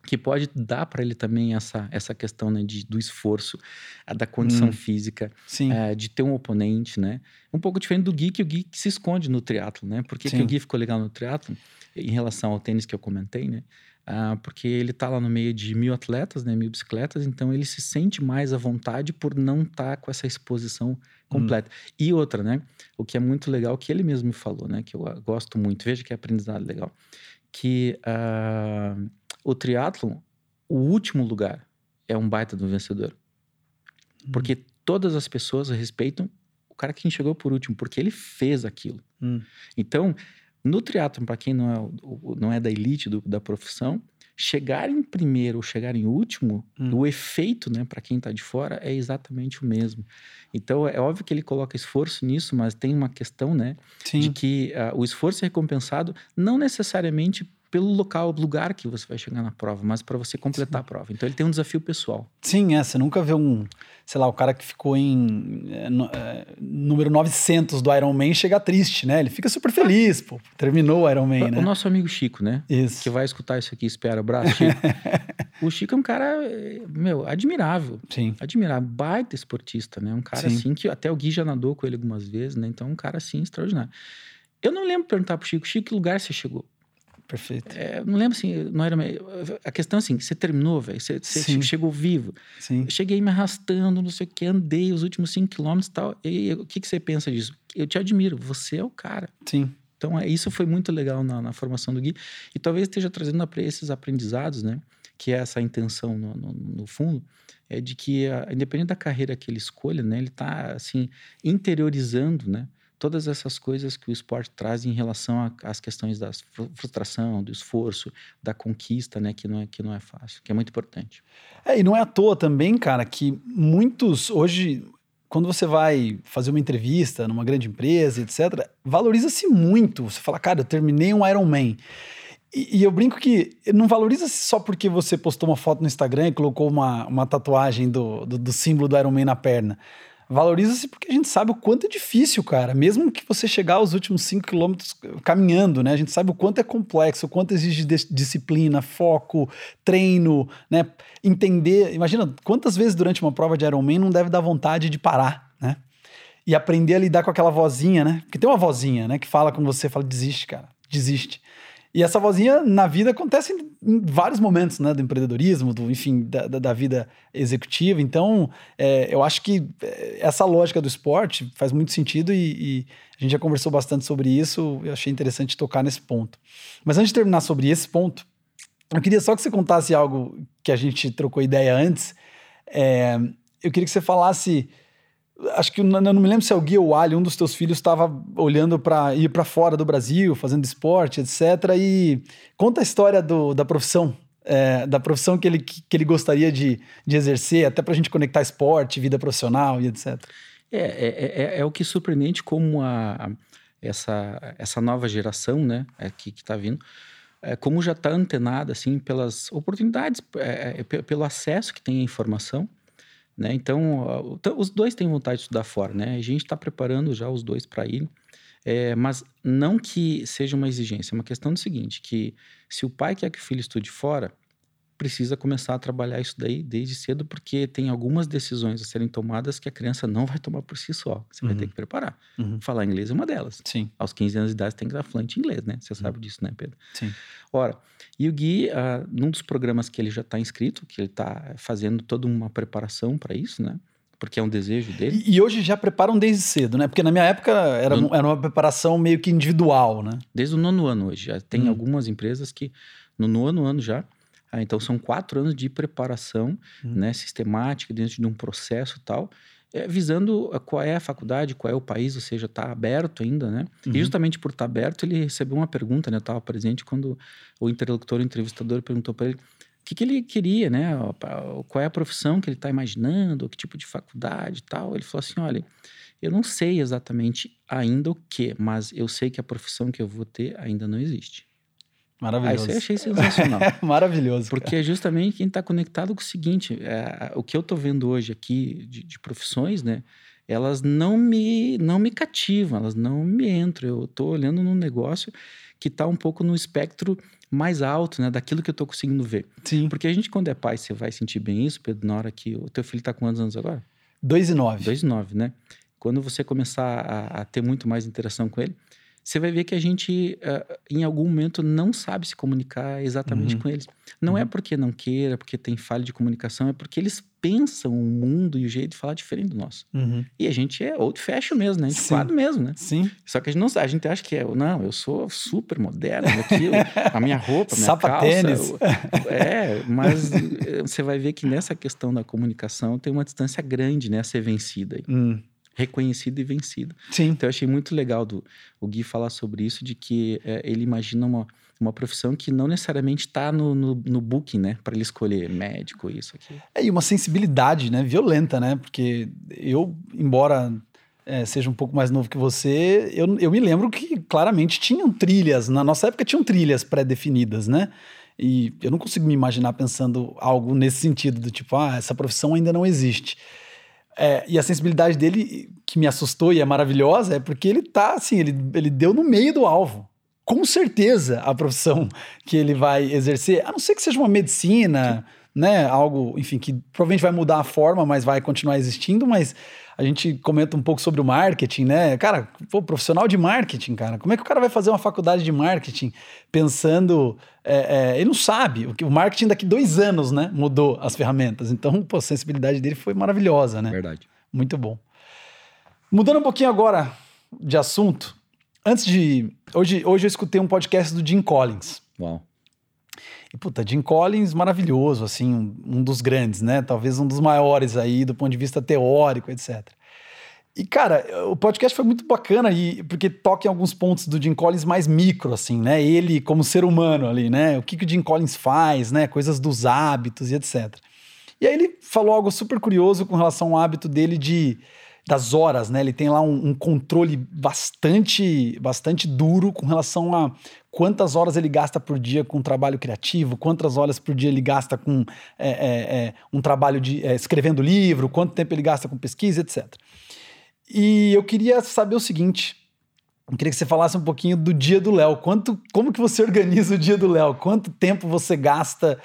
que pode dar para ele também essa, essa questão né, de, do esforço, a da condição Hum. física, é, de ter um oponente, né? Um pouco diferente do Gui, que o Gui que se esconde no triatlo, né? Por que, que o Gui ficou legal no triatlo em relação ao tênis que eu comentei, né? Ah, porque ele tá lá no meio de mil atletas, né? Mil bicicletas, então ele se sente mais à vontade por não estar com essa exposição completa. E outra, né? O que é muito legal, que ele mesmo me falou, né? Que eu ah, gosto muito, veja que aprendizado legal. Que ah, o triatlon, o último lugar, é um baita do vencedor. Porque todas as pessoas respeitam o cara que chegou por último, porque ele fez aquilo. Hum. Então, no triatlon, para quem não é, não é da elite do- da profissão, chegar em primeiro ou chegar em último, Hum. o efeito, né, para quem tá de fora, é exatamente o mesmo. Então, é óbvio que ele coloca esforço nisso, mas tem uma questão, né, Sim. de que ah, o esforço é recompensado não necessariamente pelo local, lugar que você vai chegar na prova, mas para você completar Sim. a prova. Então ele tem um desafio pessoal. Sim, é. Você nunca vê um, sei lá, o cara que ficou em é, no, é, número 900 do Iron Man chega triste, né? Ele fica super feliz, pô. Terminou o Iron Man, né? O nosso amigo Chico, né? Isso. Que vai escutar isso aqui, espera, abraço, Chico. o Chico é um cara, meu, admirável. Sim. Admirável. Baita esportista, né? Um cara Sim. assim que até o Gui já nadou com ele algumas vezes, né? Então, um cara assim extraordinário. Eu não lembro perguntar pro Chico, Chico, que lugar você chegou? Perfeito. É, não lembro assim, não era. A questão é assim, você terminou, velho, você, você chegou vivo. Sim. Eu cheguei me arrastando, não sei o que, andei os últimos cinco quilômetros e tal. E o que, que você pensa disso? Eu te admiro, você é o cara. Sim. Então, é, isso foi muito legal na, na formação do Gui. E talvez esteja trazendo esses aprendizados, né? Que é essa intenção, no, no, no fundo, é de que, a, independente da carreira que ele escolha, né? Ele está, assim, interiorizando, né? Todas essas coisas que o esporte traz em relação às questões da frustração, do esforço, da conquista, né, que não é que não é fácil, que é muito importante. É, e não é à toa também, cara, que muitos hoje quando você vai fazer uma entrevista numa grande empresa, etc., valoriza-se muito. Você fala, cara, eu terminei um Ironman. E, e eu brinco que não valoriza-se só porque você postou uma foto no Instagram e colocou uma, uma tatuagem do, do, do símbolo do Ironman na perna valoriza-se porque a gente sabe o quanto é difícil, cara. Mesmo que você chegar aos últimos 5 quilômetros caminhando, né? A gente sabe o quanto é complexo, o quanto exige disciplina, foco, treino, né? Entender. Imagina quantas vezes durante uma prova de Ironman não deve dar vontade de parar, né? E aprender a lidar com aquela vozinha, né? Porque tem uma vozinha, né? Que fala com você, fala, desiste, cara, desiste. E essa vozinha na vida acontece em, vários momentos, né? Do empreendedorismo, do, enfim, da, da, da vida executiva. Então, é, eu acho que é, essa lógica do esporte faz muito sentido e, e, a gente já conversou bastante sobre isso. Eu achei interessante tocar nesse ponto. Mas antes de terminar sobre esse ponto, eu queria só que você contasse algo que a gente trocou ideia antes. É, eu queria que você falasse acho que não, não me lembro se é o Gui ou o Ali, um dos teus filhos estava olhando para ir para fora do Brasil, fazendo esporte, etc. E conta a história do, da profissão, é, da profissão que ele, que ele gostaria de, de exercer, até para a gente conectar esporte, vida profissional e etc. É, é, é, é o que é surpreendente como a, essa, essa nova geração, né, que está vindo, é, como já está antenada assim pelas oportunidades, é, é, pelo acesso que tem à informação, né? Então, os dois têm vontade de estudar fora, né? A gente está preparando já os dois para ir, é, mas não que seja uma exigência, é uma questão do seguinte, que se o pai quer que o filho estude fora, precisa começar a trabalhar isso daí desde cedo, porque tem algumas decisões a serem tomadas que a criança não vai tomar por si só. Você uhum. vai ter uhum. que preparar. Uhum. Falar inglês é uma delas. Sim. Aos 15 anos de idade, você tem que estar fluente em inglês, né? Você uhum. sabe disso, né, Pedro? Sim. Ora, e o Gui, uh, num dos programas que ele já está inscrito, que ele está fazendo toda uma preparação para isso, né? Porque é um desejo dele. E, e, hoje já preparam desde cedo, né? Porque na minha época era, no... era uma preparação meio que individual, né? Desde o nono ano hoje. Já tem hum. algumas empresas que no nono ano já ah, então, são quatro anos de preparação uhum. né, sistemática dentro de um processo tal, é, visando qual é a faculdade, qual é o país, ou seja, está aberto ainda, né? Uhum. E justamente por estar tá aberto, ele recebeu uma pergunta, né? Eu estava presente quando o interlocutor, o entrevistador, perguntou para ele o que, que ele queria, né? Qual é a profissão que ele está imaginando, que tipo de faculdade e tal. Ele falou assim: olha, eu não sei exatamente ainda o que, mas eu sei que a profissão que eu vou ter ainda não existe. Maravilhoso. Ah, isso eu achei sensacional. Maravilhoso. Porque cara. é justamente quem está conectado com o seguinte: é, o que eu estou vendo hoje aqui de, de, profissões, né? Elas não me, não me cativam, elas não me entram. Eu estou olhando num negócio que está um pouco no espectro mais alto, né? Daquilo que eu estou conseguindo ver. Sim. Porque a gente, quando é pai, você vai sentir bem isso, Pedro, na hora que o teu filho está com quantos anos agora? Dois e nove. Dois e nove, né? Quando você começar a, a ter muito mais interação com ele, você vai ver que a gente, uh, em algum momento, não sabe se comunicar exatamente uhum. com eles. Não é uhum. é porque não queira, porque tem falha de comunicação, é porque eles pensam o mundo e o jeito de falar diferente do nosso. Uhum. E a gente é old fashion mesmo, né? Antiquado mesmo, né? Sim. Só que a gente não sabe, a gente acha que é, não, eu sou super moderno, aquilo, a minha roupa, a minha Sapatênis. calça. É, mas eh, você vai ver que nessa questão da comunicação tem uma distância grande, né, a ser vencida. Aí. Hum reconhecido e vencido. Sim. Então eu achei muito legal do o Gui falar sobre isso, de que é, ele imagina uma, uma profissão que não necessariamente está no, no, no, booking, né? Para ele escolher médico, isso aqui. É, e uma sensibilidade, né? Violenta, né? Porque eu, embora é, seja um pouco mais novo que você, eu, eu me lembro que claramente tinham trilhas. Na nossa época tinham trilhas pré-definidas, né? E eu não consigo me imaginar pensando algo nesse sentido, do tipo, ah, essa profissão ainda não existe. É, e a sensibilidade dele, que me assustou e é maravilhosa, é porque ele tá assim, ele, ele deu no meio do alvo. Com certeza a profissão que ele vai exercer, a não ser que seja uma medicina, né? Algo, enfim, que provavelmente vai mudar a forma, mas vai continuar existindo, mas a gente comenta um pouco sobre o marketing, né? Cara, pô, profissional de marketing, cara, como é que o cara vai fazer uma faculdade de marketing pensando. É, é, ele não sabe. O, o marketing daqui dois anos, né? Mudou as ferramentas. Então, pô, a sensibilidade dele foi maravilhosa, né? Verdade. Muito bom. Mudando um pouquinho agora de assunto, antes de. Hoje, hoje eu escutei um podcast do Jim Collins. Uau. E, puta, Jim Collins, maravilhoso, assim, um, um, dos grandes, né? Talvez um dos maiores aí, do ponto de vista teórico, etc. E, cara, o podcast foi muito bacana, e, porque toca em alguns pontos do Jim Collins mais micro, assim, né? Ele como ser humano ali, né? O que, que o Jim Collins faz, né? Coisas dos hábitos e etc. E aí ele falou algo super curioso com relação ao hábito dele de das horas, né? Ele tem lá um, um, controle bastante, bastante duro com relação a quantas horas ele gasta por dia com trabalho criativo, quantas horas por dia ele gasta com é, é, é, um trabalho de é, escrevendo livro, quanto tempo ele gasta com pesquisa, etc. E eu queria saber o seguinte. Eu queria que você falasse um pouquinho do dia do Léo. Quanto, como que você organiza o dia do Léo? Quanto tempo você gasta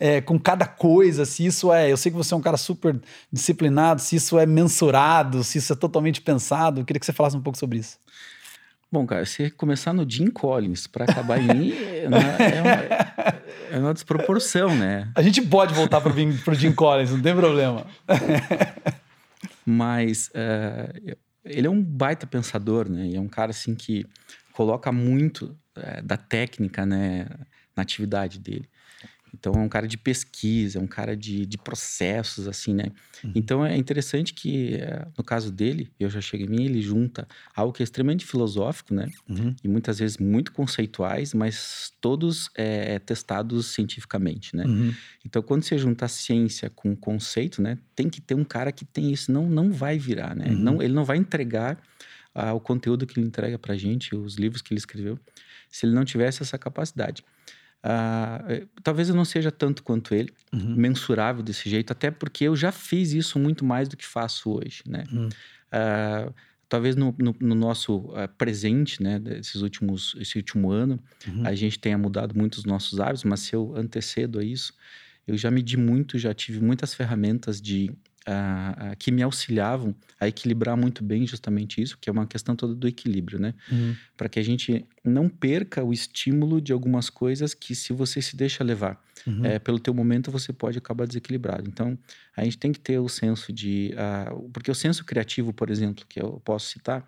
é, com cada coisa, se isso é. Eu sei que você é um cara super disciplinado, se isso é mensurado, se isso é totalmente pensado. Eu queria que você falasse um pouco sobre isso. Bom, cara, se começar no Jim Collins para acabar em mim, é uma, é, uma, é uma, desproporção, né? A gente pode voltar para o Jim Collins, não tem problema. Mas uh, ele é um baita pensador, né? E é um cara assim que coloca muito uh, da técnica, né, na atividade dele. Então é um cara de pesquisa, é um cara de, de processos, assim, né? Uhum. Então é interessante que, eh, no caso dele, eu já cheguei em mim, ele junta algo que é extremamente filosófico, né? Uhum. E muitas vezes muito conceituais, mas todos é, testados cientificamente, né? Uhum. Então quando você junta a ciência com o conceito, né? Tem que ter um cara que tem isso, não, não vai virar, né? Não, uhum. ele não vai entregar ah, o conteúdo que ele entrega pra gente, os livros que ele escreveu, se ele não tivesse essa capacidade. Uh, talvez eu não seja tanto quanto ele, uhum. mensurável desse jeito, até porque eu já fiz isso muito mais do que faço hoje, né? Uhum. Uh, talvez no, no, no nosso uh, presente, né, desses últimos, esse último ano, uhum. a gente tenha mudado muito os nossos hábitos, mas se eu antecedo a isso, eu já medi muito, já tive muitas ferramentas de uh, uh, que me auxiliavam a equilibrar muito bem justamente isso, que é uma questão toda do equilíbrio, né? Uhum. Para que a gente não perca o estímulo de algumas coisas que se você se deixa levar uhum. é, pelo teu momento, você pode acabar desequilibrado. Então, a gente tem que ter o senso de... Uh, porque o senso criativo, por exemplo, que eu posso citar,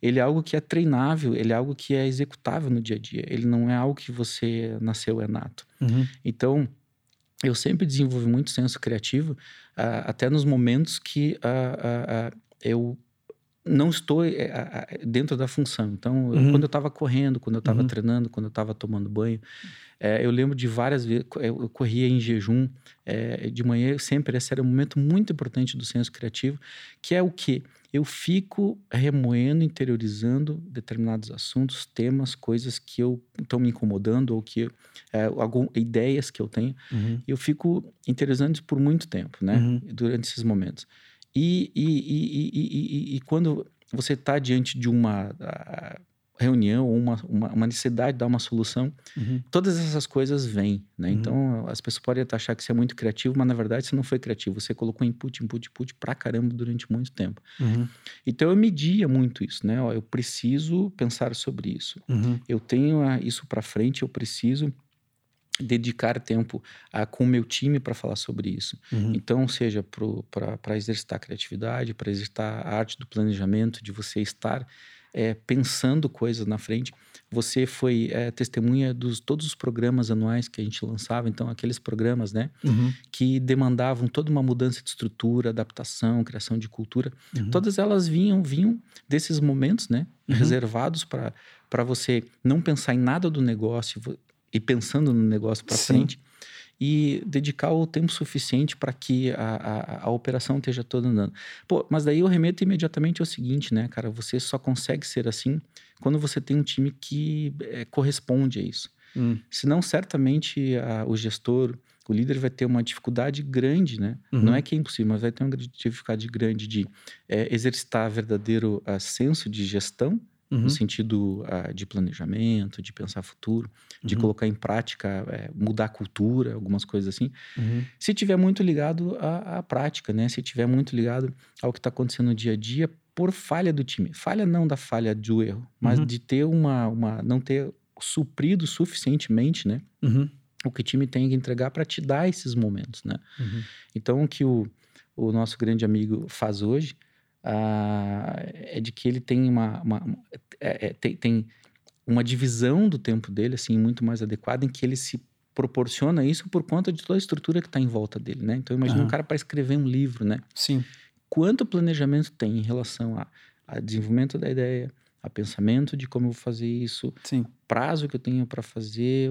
ele é algo que é treinável, ele é algo que é executável no dia a dia. Ele não é algo que você nasceu é nato. Uhum. Então, eu sempre desenvolvi muito senso criativo, até nos momentos que eu não estou eh, dentro da função. Então, uhum. quando eu estava correndo, quando eu estava uhum. treinando, quando eu estava tomando banho, é, eu lembro de várias vezes, eu corria em jejum é, de manhã, sempre esse era um momento muito importante do senso criativo, que é o que? eu fico remoendo, interiorizando determinados assuntos, temas, coisas que eu estão me incomodando ou que é, algum, ideias que eu tenho. Uhum. Eu fico interiorizando por muito tempo, né? Uhum. Durante esses momentos. E, e, e, e quando você está diante de uma reunião ou uma, uma, uma, necessidade de dar uma solução, uhum. todas essas coisas vêm, né? Uhum. Então, as pessoas podem achar que você é muito criativo, mas na verdade você não foi criativo, você colocou input, input, input pra caramba durante muito tempo. Uhum. Então, eu media muito isso, né? Ó, eu preciso pensar sobre isso. Uhum. Eu tenho a, isso para frente, eu preciso dedicar tempo a, com o meu time para falar sobre isso. Uhum. Então, seja para exercitar a criatividade, para exercitar a arte do planejamento, de você estar é, pensando coisas na frente. Você foi é, testemunha dos todos os programas anuais que a gente lançava, então aqueles programas, né, uhum. que demandavam toda uma mudança de estrutura, adaptação, criação de cultura. Uhum. Todas elas vinham vinham desses momentos, né, uhum. reservados para para você não pensar em nada do negócio e pensando no negócio para frente e dedicar o tempo suficiente para que a, a, a, operação esteja toda andando. Pô, mas daí eu remeto imediatamente ao seguinte, né, cara? Você só consegue ser assim quando você tem um time que é, corresponde a isso. Hum. Senão, certamente, a, o gestor, o líder vai ter uma dificuldade grande, né? Uhum. Não é que é impossível, mas vai ter uma dificuldade grande de é, exercitar verdadeiro uh, senso de gestão Uhum. no sentido uh, de planejamento, de pensar futuro, de uhum. colocar em prática, é, mudar a cultura, algumas coisas assim. Uhum. Se tiver muito ligado à, à, prática, né? Se tiver muito ligado ao que está acontecendo no dia a dia, por falha do time. Falha não da falha do erro, mas uhum. de ter uma, uma, não ter suprido suficientemente, né? Uhum. O que o time tem que entregar para te dar esses momentos, né? Uhum. Então, o que o, o nosso grande amigo faz hoje uh, é de que ele tem uma, uma, uma é, é, tem, tem, uma divisão do tempo dele assim muito mais adequada em que ele se proporciona isso por conta de toda a estrutura que está em volta dele, né? Então imagina uhum. um cara para escrever um livro, né? Sim. Quanto planejamento tem em relação a, a desenvolvimento da ideia, a pensamento de como eu vou fazer isso, Sim prazo que eu tenho para fazer,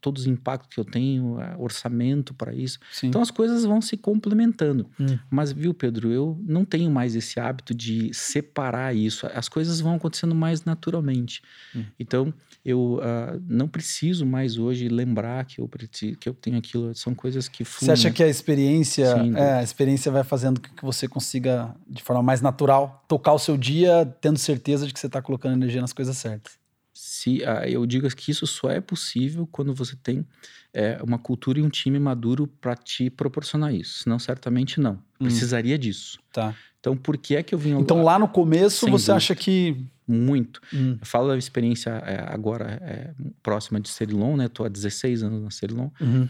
todos os impactos que eu tenho, orçamento para isso. Sim. Então as coisas vão se complementando. Hum. Mas, viu, Pedro, eu não tenho mais esse hábito de separar isso. As coisas vão acontecendo mais naturalmente. Hum. Então, eu uh, não preciso mais hoje lembrar que eu, que eu tenho aquilo. São coisas que fluem. Você acha né? que a experiência, Sim, é, a experiência vai fazendo com que você consiga, de forma mais natural, tocar o seu dia, tendo certeza de que você está colocando energia nas coisas certas? Se uh, eu digo que isso só é possível quando você tem é, uma cultura e um time maduro para te proporcionar isso. Senão, certamente não. Hum. Precisaria disso. Tá. Então, por que é que eu vim... Então, lá no começo, você dúvida. acha que... Muito. Hum. Eu falo da experiência é, agora é, próxima de Cerilon, né? Estou há 16 anos na Cerilon. Uhum.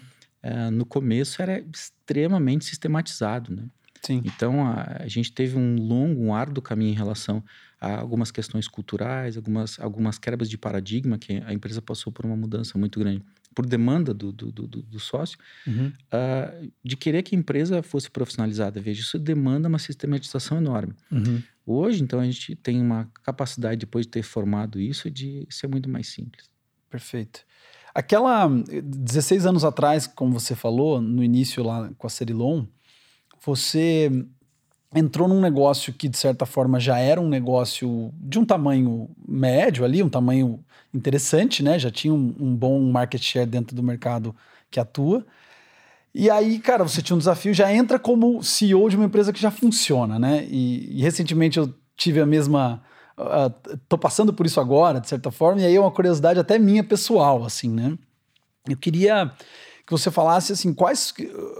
No começo era extremamente sistematizado, né? Sim. Então, a, a, gente teve um longo, um árduo caminho em relação a algumas questões culturais, algumas, algumas quebras de paradigma, que a empresa passou por uma mudança muito grande, por demanda do, do, do, do sócio, uhum. uh, de querer que a empresa fosse profissionalizada. Veja, isso demanda uma sistematização enorme. Uhum. Hoje, então, a gente tem uma capacidade, depois de ter formado isso, de ser muito mais simples. Perfeito. Aquela, 16 anos atrás, como você falou, no início lá com a Cerilon, você entrou num negócio que, de certa forma, já era um negócio de um tamanho médio ali, um tamanho interessante, né? Já tinha um, um bom market share dentro do mercado que atua. E aí, cara, você tinha um desafio, já entra como CEO de uma empresa que já funciona, né? E, e recentemente eu tive a mesma. Uh, tô passando por isso agora, de certa forma, e aí é uma curiosidade até minha pessoal, assim, né? Eu queria que você falasse assim, quais,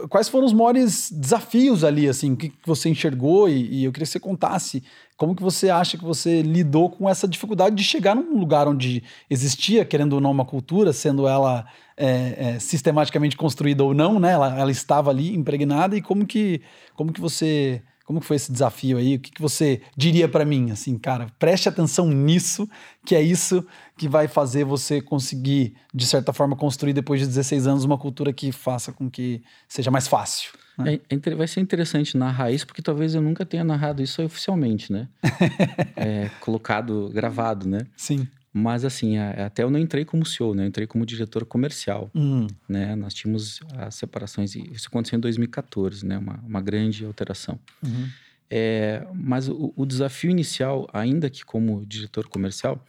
quais foram os maiores desafios ali, assim, o que, que você enxergou e, e, eu queria que você contasse como que você acha que você lidou com essa dificuldade de chegar num lugar onde existia, querendo ou não, uma cultura, sendo ela é, é, sistematicamente construída ou não, né? Ela, ela estava ali impregnada e como que, como que você como foi esse desafio aí? O que, que você diria para mim? Assim, cara, preste atenção nisso, que é isso que vai fazer você conseguir, de certa forma, construir depois de 16 anos uma cultura que faça com que seja mais fácil. Né? É, é vai ser interessante narrar isso, porque talvez eu nunca tenha narrado isso oficialmente, né? é, colocado, gravado, né? Sim. Mas assim, até eu não entrei como CEO, né? Eu entrei como diretor comercial, uhum. né? Nós tínhamos as separações, isso aconteceu em 2014, né? Uma, uma grande alteração. Uhum. É, mas o, o, desafio inicial, ainda que como diretor comercial,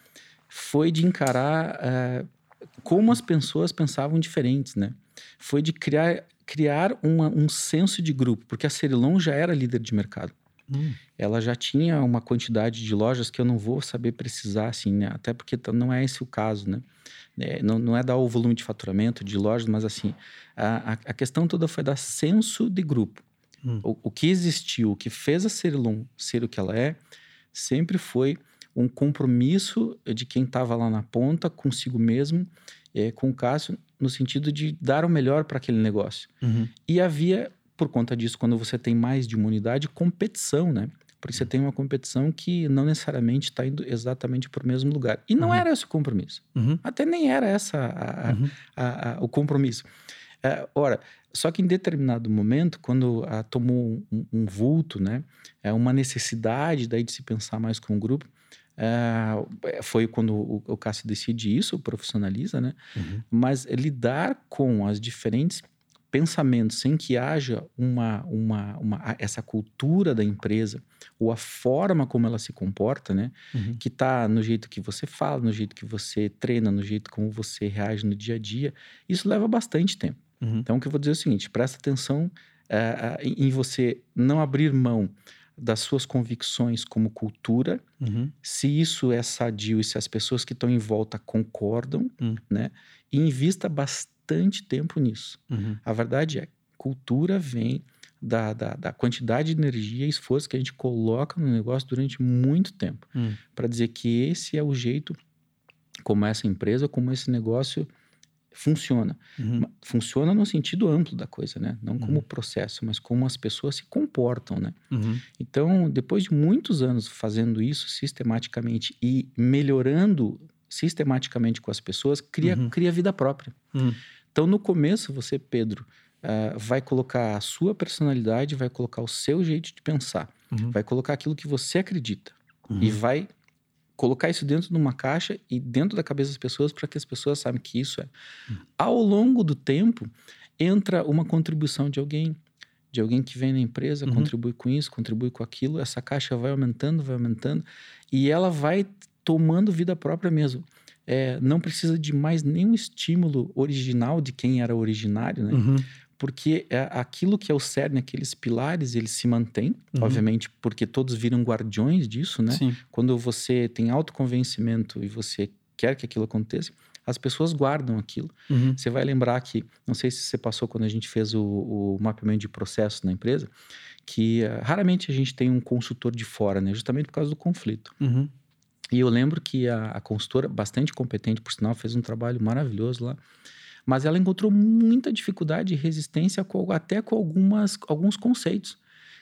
foi de encarar é, como as pessoas pensavam diferentes, né? Foi de criar, criar uma, um senso de grupo, porque a Cerilon já era líder de mercado. Hum. Ela já tinha uma quantidade de lojas que eu não vou saber precisar, assim, né? Até porque não é esse o caso, né? É, não, não é dar o volume de faturamento de lojas, mas assim, a, a questão toda foi dar senso de grupo. Hum. O, o, que existiu, o que fez a Cerilon ser o que ela é, sempre foi um compromisso de quem estava lá na ponta consigo mesmo, é, com o Cássio, no sentido de dar o melhor para aquele negócio. Uhum. E havia por conta disso, quando você tem mais de uma unidade, competição, né? Porque você tem uma competição que não necessariamente está indo exatamente para o mesmo lugar. E não uhum. era esse o compromisso. Uhum. Até nem era essa a, uhum. a, a, o compromisso. É, ora, só que em determinado momento, quando tomou um, um, vulto, né? É uma necessidade daí de se pensar mais com o grupo, é, foi quando o, o Cássio decide isso, profissionaliza, né? Uhum. Mas lidar com as diferentes pensamento, sem que haja uma, uma, uma, essa cultura da empresa, ou a forma como ela se comporta, né? Uhum. Que está no jeito que você fala, no jeito que você treina, no jeito como você reage no dia a dia, isso leva bastante tempo. Uhum. Então, o que eu vou dizer é o seguinte: presta atenção uh, em você não abrir mão das suas convicções como cultura, uhum. se isso é sadio e se as pessoas que estão em volta concordam, uhum. né? E invista bastante tempo nisso. Uhum. A verdade é, cultura vem da, da, da, quantidade de energia e esforço que a gente coloca no negócio durante muito tempo. Hum. Para dizer que esse é o jeito como essa empresa, como esse negócio funciona. Uhum. Funciona no sentido amplo da coisa, né? Não como uhum. processo, mas como as pessoas se comportam, né? Uhum. Então, depois de muitos anos fazendo isso sistematicamente e melhorando sistematicamente com as pessoas, cria, uhum. cria vida própria. Uhum. Então, no começo, você, Pedro, uh, vai colocar a sua personalidade, vai colocar o seu jeito de pensar, uhum. vai colocar aquilo que você acredita e vai colocar isso dentro de uma caixa e dentro da cabeça das pessoas para que as pessoas saibam que isso é. Hum. Ao longo do tempo, entra uma contribuição de alguém, de alguém que vem na empresa, uhum. contribui com isso, contribui com aquilo, essa caixa vai aumentando, vai aumentando e ela vai tomando vida própria mesmo. É, não precisa de mais nenhum estímulo original de quem era originário, né? Uhum porque é aquilo que é o cerne, aqueles pilares, eles se mantêm, uhum. obviamente, porque todos viram guardiões disso, né? Sim. Quando você tem autoconvencimento e você quer que aquilo aconteça, as pessoas guardam aquilo. Uhum. Você vai lembrar que, não sei se você passou quando a gente fez o, o mapeamento de processo na empresa, que uh, raramente a gente tem um consultor de fora, né? Justamente por causa do conflito. Uhum. E eu lembro que a, a consultora, bastante competente, por sinal, fez um trabalho maravilhoso lá mas ela encontrou muita dificuldade e resistência com, até com algumas, alguns conceitos.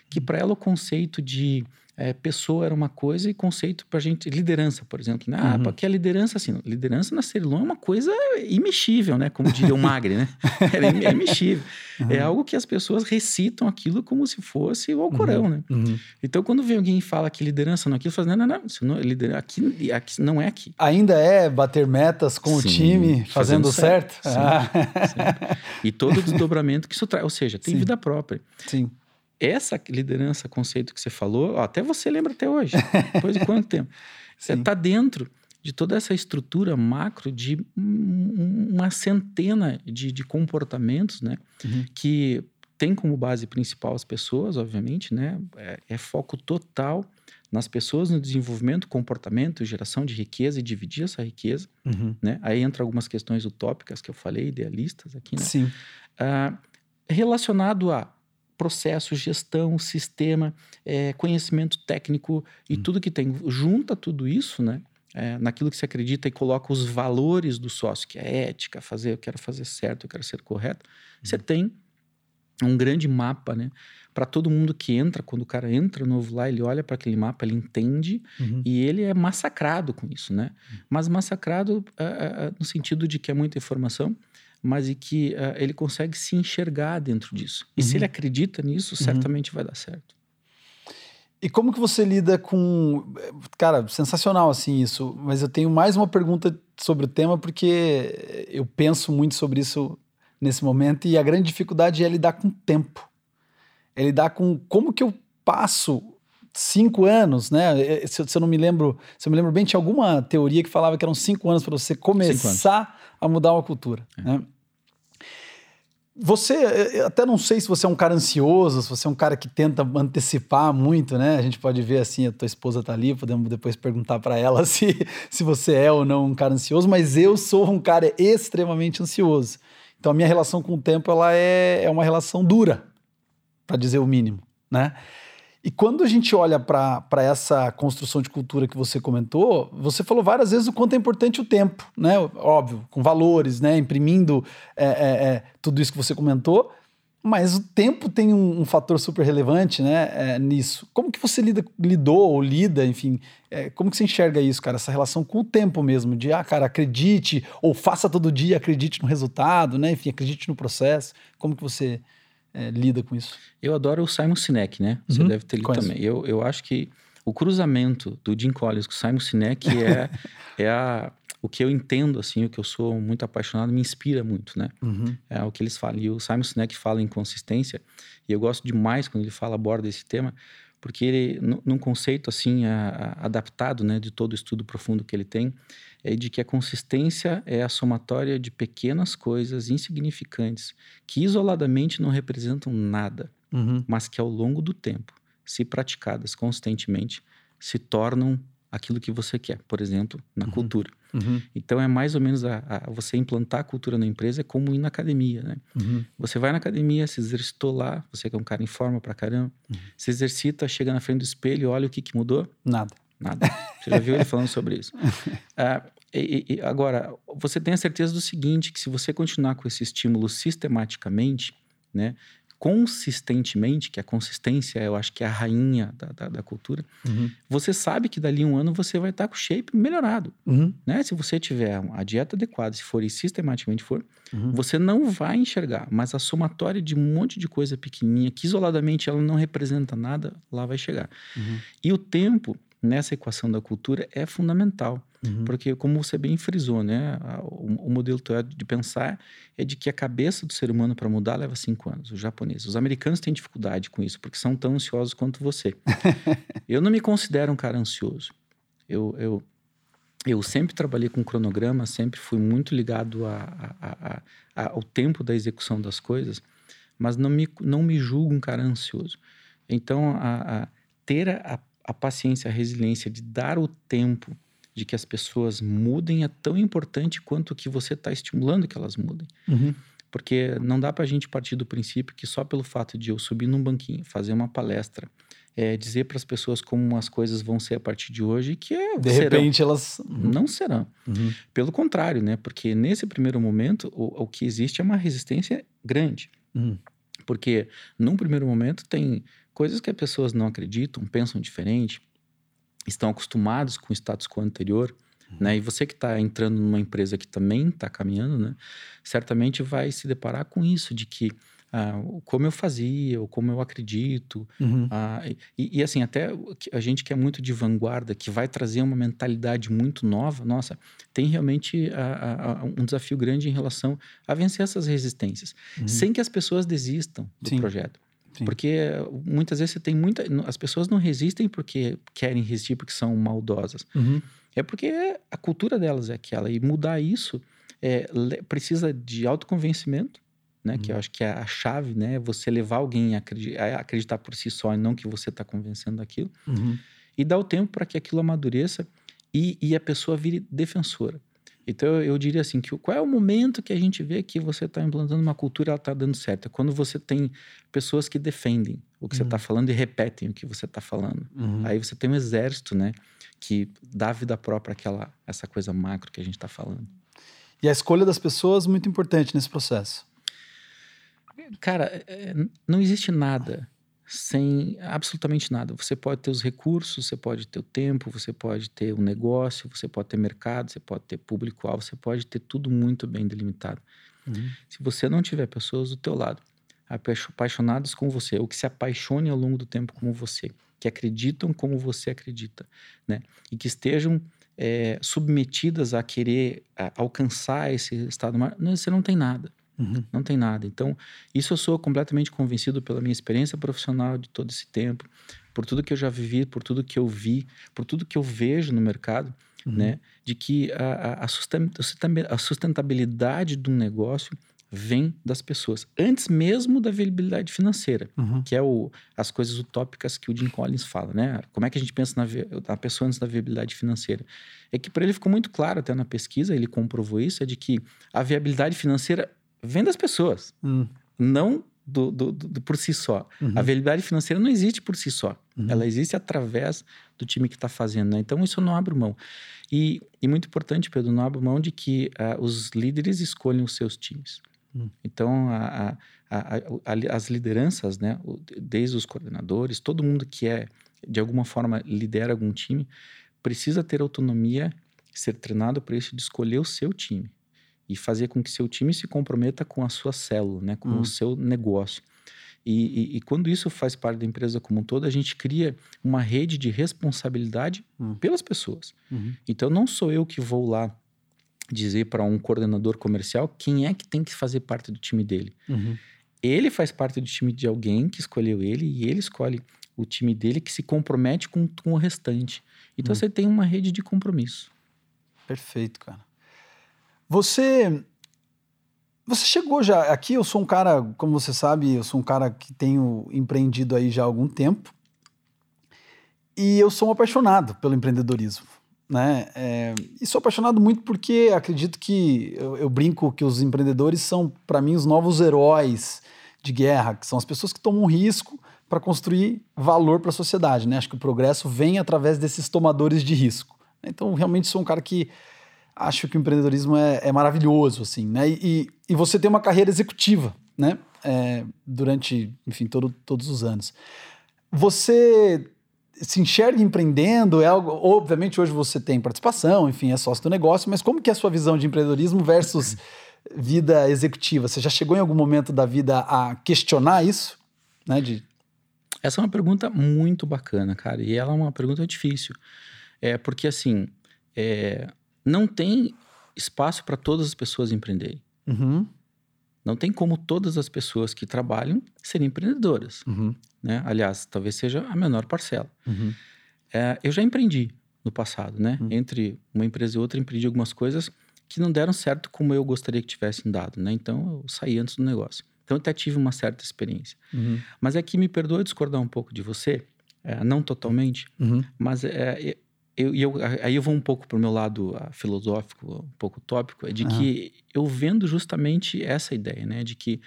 Que para ela o conceito de é, pessoa era uma coisa e conceito para gente, liderança, por exemplo. Né? Ah, uhum. porque a liderança, assim, liderança na Cerilon é uma coisa imexível, né? Como diria o Magre, né? É, é imexível. Uhum. É algo que as pessoas recitam aquilo como se fosse o Alcorão, uhum. né? Uhum. Então, quando vem alguém e fala que liderança não é aquilo, fala, não, não, não, isso não, liderança, aqui, aqui não é aqui. Ainda é bater metas com Sim, o time, fazendo, fazendo certo? certo. Ah. Sim, e todo o desdobramento que isso traz, ou seja, tem Sim. vida própria. Sim essa liderança, conceito que você falou, ó, até você lembra até hoje. Depois de quanto tempo? Você está dentro de toda essa estrutura macro de uma centena de, de comportamentos, né? Uhum. Que tem como base principal as pessoas, obviamente, né? É, é, foco total nas pessoas, no desenvolvimento, comportamento, geração de riqueza e dividir essa riqueza, uhum. né? Aí entra algumas questões utópicas que eu falei, idealistas aqui, né? Sim. Ah, relacionado a processo, gestão, sistema, é, conhecimento técnico e hum. tudo que tem. Junta tudo isso, né? É, naquilo que você acredita e coloca os valores do sócio, que é ética, fazer, eu quero fazer certo, eu quero ser correto. Hum. Você tem um grande mapa, né? Para todo mundo que entra, quando o cara entra novo lá, ele olha para aquele mapa, ele entende uhum. e ele é massacrado com isso, né? Uhum. Mas massacrado uh, uh, no sentido de que é muita informação, mas e que uh, ele consegue se enxergar dentro disso. E uhum. se ele acredita nisso, uhum. certamente vai dar certo. E como que você lida com. Cara, sensacional assim isso, mas eu tenho mais uma pergunta sobre o tema porque eu penso muito sobre isso nesse momento e a grande dificuldade é lidar com o tempo. É lidar com como que eu passo cinco anos, né? Se, se, eu não me lembro, se eu me lembro bem, tinha alguma teoria que falava que eram cinco anos para você começar a mudar uma cultura. É. Né? Você, até não sei se você é um cara ansioso, se você é um cara que tenta antecipar muito, né? A gente pode ver assim, a tua esposa tá ali, podemos depois perguntar para ela se, se você é ou não um cara ansioso, mas eu sou um cara extremamente ansioso. Então a minha relação com o tempo ela é, é uma relação dura, para dizer o mínimo, né? E quando a gente olha para essa construção de cultura que você comentou, você falou várias vezes o quanto é importante o tempo, né? Óbvio, com valores, né? Imprimindo é, é, é, tudo isso que você comentou, mas o tempo tem um, um fator super relevante, né? É, nisso. Como que você lida, lidou ou lida, enfim, é, como que você enxerga isso, cara? Essa relação com o tempo mesmo, de, ah, cara, acredite, ou faça todo dia, acredite no resultado, né? Enfim, acredite no processo. Como que você é, lida com isso? Eu adoro o Simon Sinek, né? Você uhum, deve ter lido também. Eu, eu acho que o cruzamento do Jim Collins com o Simon Sinek é, é a, o que eu entendo, assim, o que eu sou muito apaixonado, me inspira muito, né? Uhum. É o que eles falam. E o Simon Sinek fala em consistência, e eu gosto demais quando ele fala aborda esse tema, porque ele, num conceito assim, a, a, adaptado, né, de todo o estudo profundo que ele tem, é de que a consistência é a somatória de pequenas coisas insignificantes que isoladamente não representam nada, Uhum. mas que ao longo do tempo, se praticadas consistentemente, se tornam aquilo que você quer, por exemplo, na Uhum. cultura. Uhum. Então é mais ou menos a, a- você implantar a cultura na empresa é como ir na academia, né? Uhum. Você vai na academia, se exercitou lá, você que é um cara em forma pra caramba, Uhum. se exercita, chega na frente do espelho, olha o que, que mudou, Nada. nada. Você já viu ele falando sobre isso. Ah, e- e- agora, você tem a certeza do seguinte, que se você continuar com esse estímulo sistematicamente, né? Consistentemente, que a consistência eu acho que é a rainha da, da, da cultura, Uhum. você sabe que dali a um ano você vai estar com o shape melhorado Uhum. né? Se você tiver a dieta adequada, se for e sistematicamente for, Uhum. você não vai enxergar, mas a somatória de um monte de coisa pequenininha que isoladamente ela não representa nada, lá vai chegar. Uhum. E o tempo nessa equação da cultura é fundamental, Uhum. porque como você bem frisou, né, o, o modelo de pensar é de que a cabeça do ser humano para mudar leva cinco anos. Os japoneses, os americanos têm dificuldade com isso porque são tão ansiosos quanto você. eu não me considero um cara ansioso. Eu, eu eu sempre trabalhei com cronograma, sempre fui muito ligado a, a- a- ao tempo da execução das coisas, mas não me, não me julgo um cara ansioso. Então, a, a- ter a, a paciência, a resiliência de dar o tempo de que as pessoas mudem é tão importante quanto o que você está estimulando que elas mudem. Uhum. Porque não dá para a gente partir do princípio que só pelo fato de eu subir num banquinho, fazer uma palestra, é, dizer para as pessoas como as coisas vão ser a partir de hoje, que é, De serão. repente elas. Não serão. Uhum. Pelo contrário, né? Porque nesse primeiro momento, o, o que existe é uma resistência grande. Uhum. Porque num primeiro momento tem coisas que as pessoas não acreditam, pensam diferente, estão acostumados com o status quo anterior, né? E você que está entrando numa empresa que também está caminhando, né? Certamente vai se deparar com isso de que ah, como eu fazia, ou como eu acredito, Uhum. ah, e, e, assim, até a gente que é muito de vanguarda, que vai trazer uma mentalidade muito nova, nossa, tem realmente ah, ah, um desafio grande em relação a vencer essas resistências, Uhum. sem que as pessoas desistam do Sim. projeto. Sim. Porque muitas vezes você tem muita. As pessoas não resistem porque querem resistir, porque são maldosas. Uhum. É porque a cultura delas é aquela. E mudar isso é, precisa de autoconvencimento, né? Que eu acho que é a chave, né? Você levar alguém a acreditar por si só e não que você está convencendo daquilo. Uhum. E dar o tempo para que aquilo amadureça e, e a pessoa vire defensora. Então eu, diria assim: que qual é o momento que a gente vê que você está implantando uma cultura e ela está dando certo? É quando você tem pessoas que defendem o que você Uhum. está falando e repetem o que você está falando. Uhum. Aí você tem um exército, né? Que dá vida própria àquela essa coisa macro que a gente está falando. E a escolha das pessoas muito importante nesse processo. Cara, é, é, não existe nada sem absolutamente nada. Você pode ter os recursos, você pode ter o tempo, você pode ter um negócio, você pode ter mercado, você pode ter público-alvo, você pode ter tudo muito bem delimitado. Uhum. Se você não tiver pessoas do teu lado, apaixo- apaixonadas com você, ou que se apaixonem ao longo do tempo como você, que acreditam como você acredita, né? E que estejam é, submetidas a querer a- alcançar esse estado não, você não tem nada. Uhum. Não tem nada. Então, isso eu sou completamente convencido pela minha experiência profissional de todo esse tempo, por tudo que eu já vivi, por tudo que eu vi, por tudo que eu vejo no mercado, Uhum. né? De que a, a- a susten- a sustentabilidade de um negócio vem das pessoas, antes mesmo da viabilidade financeira, Uhum. que é o, as coisas utópicas que o Jim Collins fala, né? Como é que a gente pensa na, na pessoa antes da viabilidade financeira? É que para ele ficou muito claro até na pesquisa, ele comprovou isso, é de que a viabilidade financeira vem das pessoas, Uhum. não do, do- do- por si só. Uhum. A viabilidade financeira não existe por si só. Uhum. Ela existe através do time que está fazendo. Né? Então, isso eu não abro mão. E, e muito importante, Pedro, não abro mão de que ah, os líderes escolhem os seus times. Hum. Então, a- a- a- as lideranças, né? desde os coordenadores, todo mundo que é, de alguma forma, lidera algum time, precisa ter autonomia, ser treinado para isso, de escolher o seu time. E fazer com que seu time se comprometa com a sua célula, né? com Hum. o seu negócio. E, e- e quando isso faz parte da empresa como um todo, a gente cria uma rede de responsabilidade Hum. pelas pessoas. Uhum. Então, não sou eu que vou lá dizer para um coordenador comercial quem é que tem que fazer parte do time dele. Uhum. Ele faz parte do time de alguém que escolheu ele e ele escolhe o time dele que se compromete com, com o restante. Então Hum. você tem uma rede de compromisso. Perfeito, cara. Você. Você chegou já. Aqui eu sou um cara, como você sabe, eu sou um cara que tenho empreendido aí já há algum tempo. E eu sou um apaixonado pelo empreendedorismo. Né? É, e sou apaixonado muito porque acredito que eu, eu brinco que os empreendedores são, para mim, os novos heróis de guerra, que são as pessoas que tomam risco para construir valor para a sociedade. Né? Acho que o progresso vem através desses tomadores de risco. Então, realmente sou um cara que acho que o empreendedorismo é, é maravilhoso, assim, né? E, e você tem uma carreira executiva, né? É, durante, enfim, todo, todos os anos. Você se enxerga empreendendo? É algo, obviamente, hoje você tem participação, enfim, é sócio do negócio, mas como que é a sua visão de empreendedorismo versus vida executiva? Você já chegou em algum momento da vida a questionar isso? Né? De, Essa é uma pergunta muito bacana, cara. E ela é uma pergunta difícil. É porque, assim, é, não tem espaço para todas as pessoas empreenderem. Uhum, Não tem como todas as pessoas que trabalham serem empreendedoras. uhum, Né? Aliás, talvez seja a menor parcela. uhum, É, eu já empreendi no passado, né? Hum. Entre uma empresa e outra, empreendi algumas coisas que não deram certo como eu gostaria que tivessem dado, né? Então, eu saí antes do negócio. Então, eu até tive uma certa experiência. uhum, Mas é que me perdoa discordar um pouco de você, é, não totalmente, uhum, mas é, eu, eu, aí eu vou um pouco para o meu lado ah, filosófico, um pouco utópico, é de Aham. que eu vendo justamente essa ideia, né? De que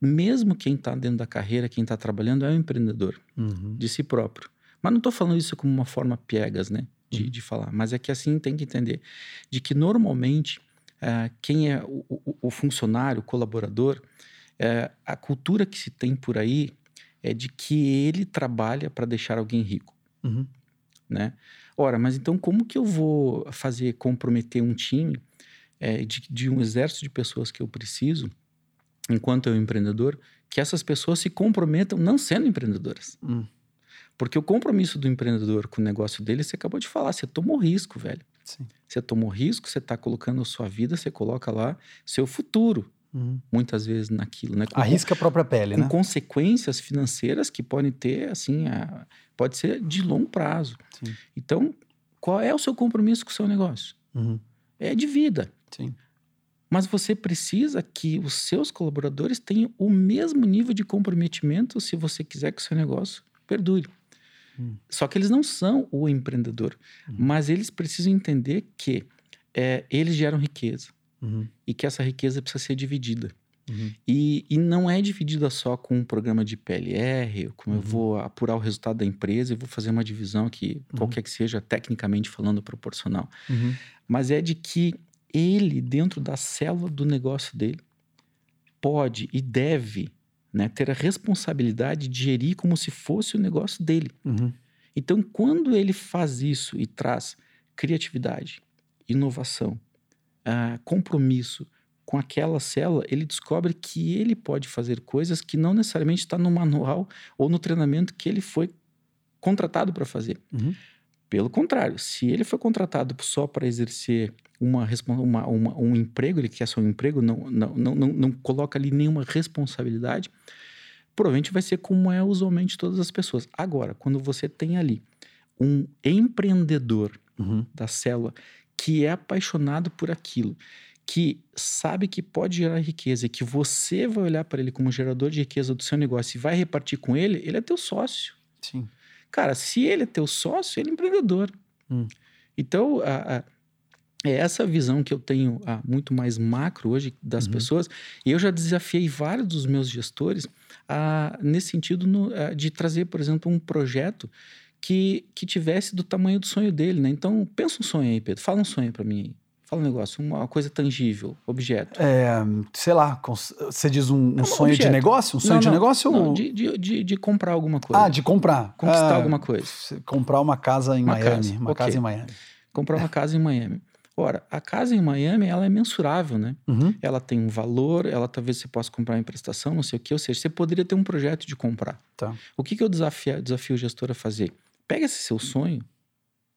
mesmo quem está dentro da carreira, quem está trabalhando, é um empreendedor uhum, de si próprio. Mas não estou falando isso como uma forma piegas, né? De, Uhum. de falar. Mas é que assim tem que entender. De que normalmente ah, quem é o, o- o funcionário, o colaborador, eh, a cultura que se tem por aí é de que ele trabalha para deixar alguém rico, uhum, né? Ora, mas então como que eu vou fazer comprometer um time eh, de, de um exército de pessoas que eu preciso, enquanto eu empreendedor, que essas pessoas se comprometam não sendo empreendedoras? uhum. Porque o compromisso do empreendedor com o negócio dele, você acabou de falar, você tomou risco, velho. Sim. Você tomou risco, você está colocando a sua vida, você coloca lá seu futuro, uhum. muitas vezes, naquilo, né? Com, Arrisca a própria pele, com né? consequências financeiras que podem ter, assim, a- pode ser de longo prazo. Sim. Então, qual é o seu compromisso com o seu negócio? Uhum, É de vida. Sim. Mas você precisa que os seus colaboradores tenham o mesmo nível de comprometimento se você quiser que o seu negócio perdure. Hum. Só que eles não são o empreendedor, Uhum. mas eles precisam entender que é, eles geram riqueza uhum, e que essa riqueza precisa ser dividida. uhum, E, e não é dividida só com um programa de PLR, como eu Uhum. vou apurar o resultado da empresa e vou fazer uma divisão aqui, Uhum. qualquer que seja, tecnicamente falando, proporcional uhum, mas é de que ele, dentro da célula do negócio dele, pode e deve né, ter a responsabilidade de gerir como se fosse o negócio dele. uhum, Então, quando ele faz isso e traz criatividade, inovação, ah, compromisso com aquela célula, ele descobre que ele pode fazer coisas que não necessariamente está no manual ou no treinamento que ele foi contratado para fazer. uhum, Pelo contrário, se ele foi contratado só para exercer uma, uma- uma- um emprego, ele quer só um emprego, não, não, não, não, não coloca ali nenhuma responsabilidade, provavelmente vai ser como é usualmente todas as pessoas. Agora, quando você tem ali um empreendedor uhum, da célula que é apaixonado por aquilo, que sabe que pode gerar riqueza e que você vai olhar para ele como gerador de riqueza do seu negócio e vai repartir com ele, ele é teu sócio. Sim. Cara, se ele é teu sócio, ele é empreendedor. Hum. Então, a- a- é essa visão que eu tenho a, muito mais macro hoje das Uhum. pessoas. E eu já desafiei vários dos meus gestores a, nesse sentido no- a, de trazer, por exemplo, um projeto que, que tivesse do tamanho do sonho dele, né? Então, pensa um sonho aí, Pedro. Fala um sonho para mim aí. Fala um negócio, uma coisa tangível, objeto. É, sei lá, você diz um, um um sonho de objeto. negócio? Um sonho Não, de não, negócio? Não, ou... de, de, de, de comprar alguma coisa. Ah, de comprar. Conquistar Ah, alguma coisa. Comprar uma casa em Uma Miami. casa, Uma ok. casa em Miami. comprar uma casa em Miami. Ora, a casa em Miami, ela é mensurável, né? Uhum, Ela tem um valor, ela talvez você possa comprar em prestação, não sei o quê. Ou seja, você poderia ter um projeto de comprar. Tá. O que, que eu desafio, desafio o gestor a fazer? Pega esse seu sonho,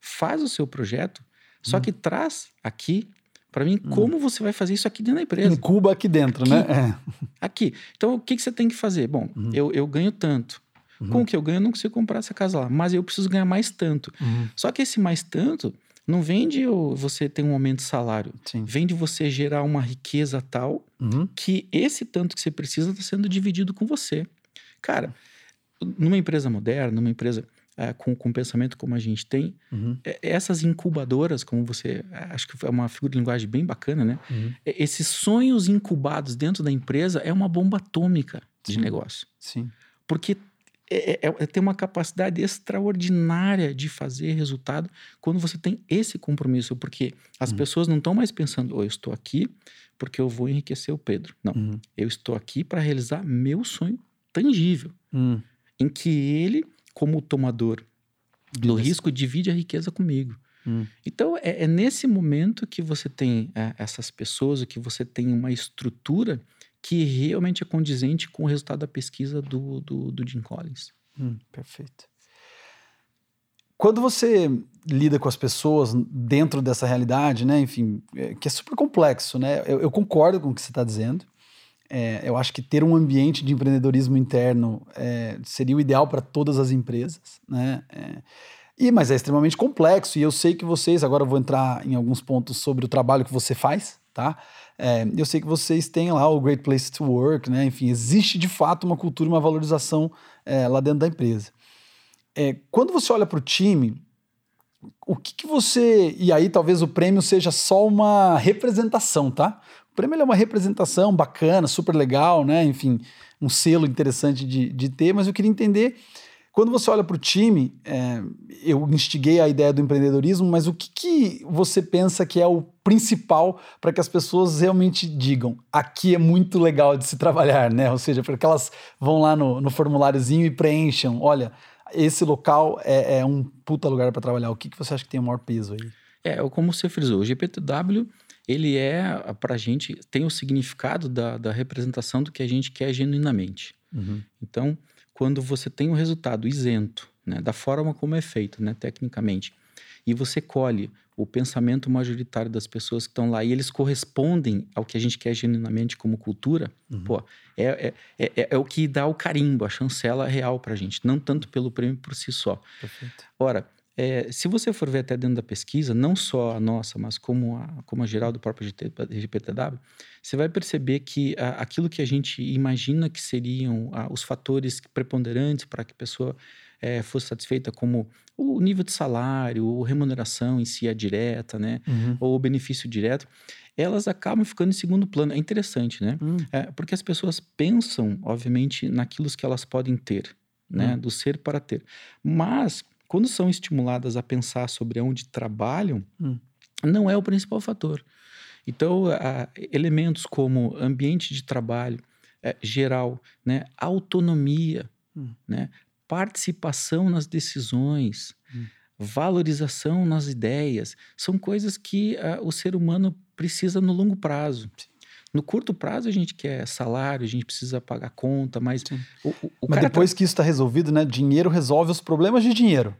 faz o seu projeto, só Hum. que traz aqui para mim, hum. como você vai fazer isso aqui dentro da empresa. Incuba aqui dentro, aqui, né? É. Aqui. Então, o que, que você tem que fazer? Bom, uhum. eu, eu ganho tanto. Uhum. Com o que eu ganho, eu não consigo comprar essa casa lá. Mas eu preciso ganhar mais tanto. Uhum. Só que esse mais tanto não vem de você ter um aumento de salário. Sim. Vem de você gerar uma riqueza tal uhum. que esse tanto que você precisa está sendo dividido com você. Cara, numa empresa moderna, numa empresa é, com, com pensamento como a gente tem, uhum. é, essas incubadoras, como você. É, acho que é uma figura de linguagem bem bacana, né? Uhum. É, esses sonhos incubados dentro da empresa é uma bomba atômica de Sim. negócio. Sim. Porque é, é, é, ter uma capacidade extraordinária de fazer resultado quando você tem esse compromisso, porque as uhum. pessoas não estão mais pensando, oh, eu estou aqui porque eu vou enriquecer o Pedro. Não, uhum. eu estou aqui para realizar meu sonho tangível, uhum. em que ele como tomador do risco, divide a riqueza comigo. Hum. Então, é, é, nesse momento que você tem é, essas pessoas, que você tem uma estrutura que realmente é condizente com o resultado da pesquisa do, do, do Jim Collins. Hum, perfeito. Quando você lida com as pessoas dentro dessa realidade, né, enfim, é, que é super complexo, né? Eu, eu concordo com o que você está dizendo. É, eu acho que ter um ambiente de empreendedorismo interno é, seria o ideal para todas as empresas, né? É, e, mas é extremamente complexo, e eu sei que vocês, agora eu vou entrar em alguns pontos sobre o trabalho que você faz, tá? É, eu sei que vocês têm lá o Great Place to Work, né? Enfim, existe de fato uma cultura, uma valorização é, lá dentro da empresa. É, quando você olha para o time, o que, que você. E aí talvez o prêmio seja só uma representação, tá? O prêmio é uma representação bacana, super legal, né? Enfim, um selo interessante de, de ter, mas eu queria entender. Quando você olha para o time, é, eu instiguei a ideia do empreendedorismo, mas o que, que você pensa que é o principal para que as pessoas realmente digam aqui é muito legal de se trabalhar, né? Ou seja, para que elas vão lá no, no formuláriozinho e preencham, olha, esse local é, é um puta lugar para trabalhar. O que, que você acha que tem o maior peso aí? É, como você frisou, o GPTW ele é, para a gente, tem o significado da, da representação do que a gente quer genuinamente. Uhum. Então, quando você tem um resultado isento, né, da forma como é feito, né, tecnicamente, e você colhe o pensamento majoritário das pessoas que estão lá e eles correspondem ao que a gente quer genuinamente como cultura, uhum. pô, é, é, é, é, o que dá o carimbo, a chancela real para a gente, não tanto pelo prêmio por si só. Perfeito. Ora, é, se você for ver até dentro da pesquisa, não só a nossa, mas como a, como a geral do próprio GPTW, você vai perceber que a, aquilo que a gente imagina que seriam a, os fatores preponderantes para que a pessoa é, fosse satisfeita, como o nível de salário, ou remuneração em si, a direta, né? Uhum. Ou o benefício direto, elas acabam ficando em segundo plano. É interessante, né? Uhum. É, porque as pessoas pensam, obviamente, naquilo que elas podem ter, né? Uhum. Do ser para ter. Mas quando são estimuladas a pensar sobre onde trabalham, hum. não é o principal fator. Então, elementos como ambiente de trabalho é, geral, né, autonomia, hum. né, participação nas decisões, hum. valorização nas ideias, são coisas que o ser humano precisa no longo prazo. No curto prazo a gente quer salário, a gente precisa pagar conta, mas o, o, o mas depois tá... que isso está resolvido, né? Dinheiro resolve os problemas de dinheiro.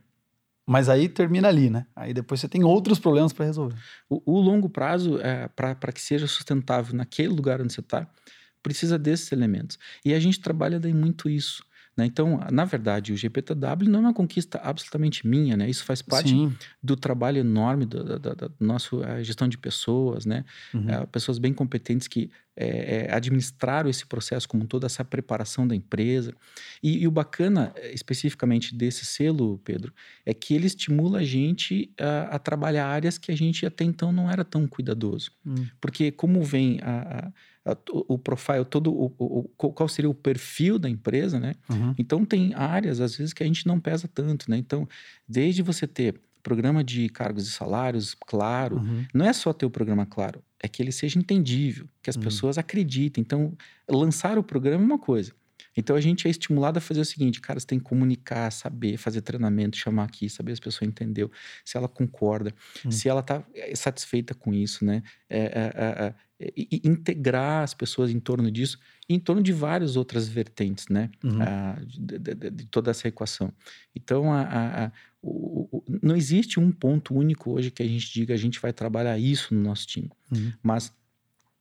Mas aí termina ali, né? Aí depois você tem outros problemas para resolver. O, o, longo prazo, é, para que seja sustentável naquele lugar onde você está, precisa desses elementos. E a gente trabalha daí muito isso. Né? Então, na verdade, o GPTW não é uma conquista absolutamente minha, né? Isso faz parte Sim. do trabalho enorme da, da, da nossa gestão de pessoas, né? Uhum. É, pessoas bem competentes que é, é, administraram esse processo como toda essa preparação da empresa. E, e, o bacana, especificamente desse selo, Pedro, é que ele estimula a gente a, a trabalhar áreas que a gente até então não era tão cuidadoso. Uhum. Porque como vem a, a o profile, todo o, o, qual seria o perfil da empresa, né? Uhum. Então tem áreas às vezes que a gente não pesa tanto, né? Então, desde você ter programa de cargos e salários claro, uhum. não é só ter o programa claro, é que ele seja entendível, que as uhum. pessoas acreditem. Então, lançar o programa é uma coisa. Então a gente é estimulado a fazer o seguinte, cara, você tem que comunicar, saber, fazer treinamento, chamar aqui, saber se a pessoa entendeu, se ela concorda, uhum. se ela está eh, satisfeita com isso, né? É, é, é, integrar as pessoas em torno disso, em torno de várias outras vertentes, né? Uhum. Ah, de, de, de, toda essa equação. Então, a, a, a, o, o, não existe um ponto único hoje que a gente diga a gente vai trabalhar isso no nosso time. Uhum. Mas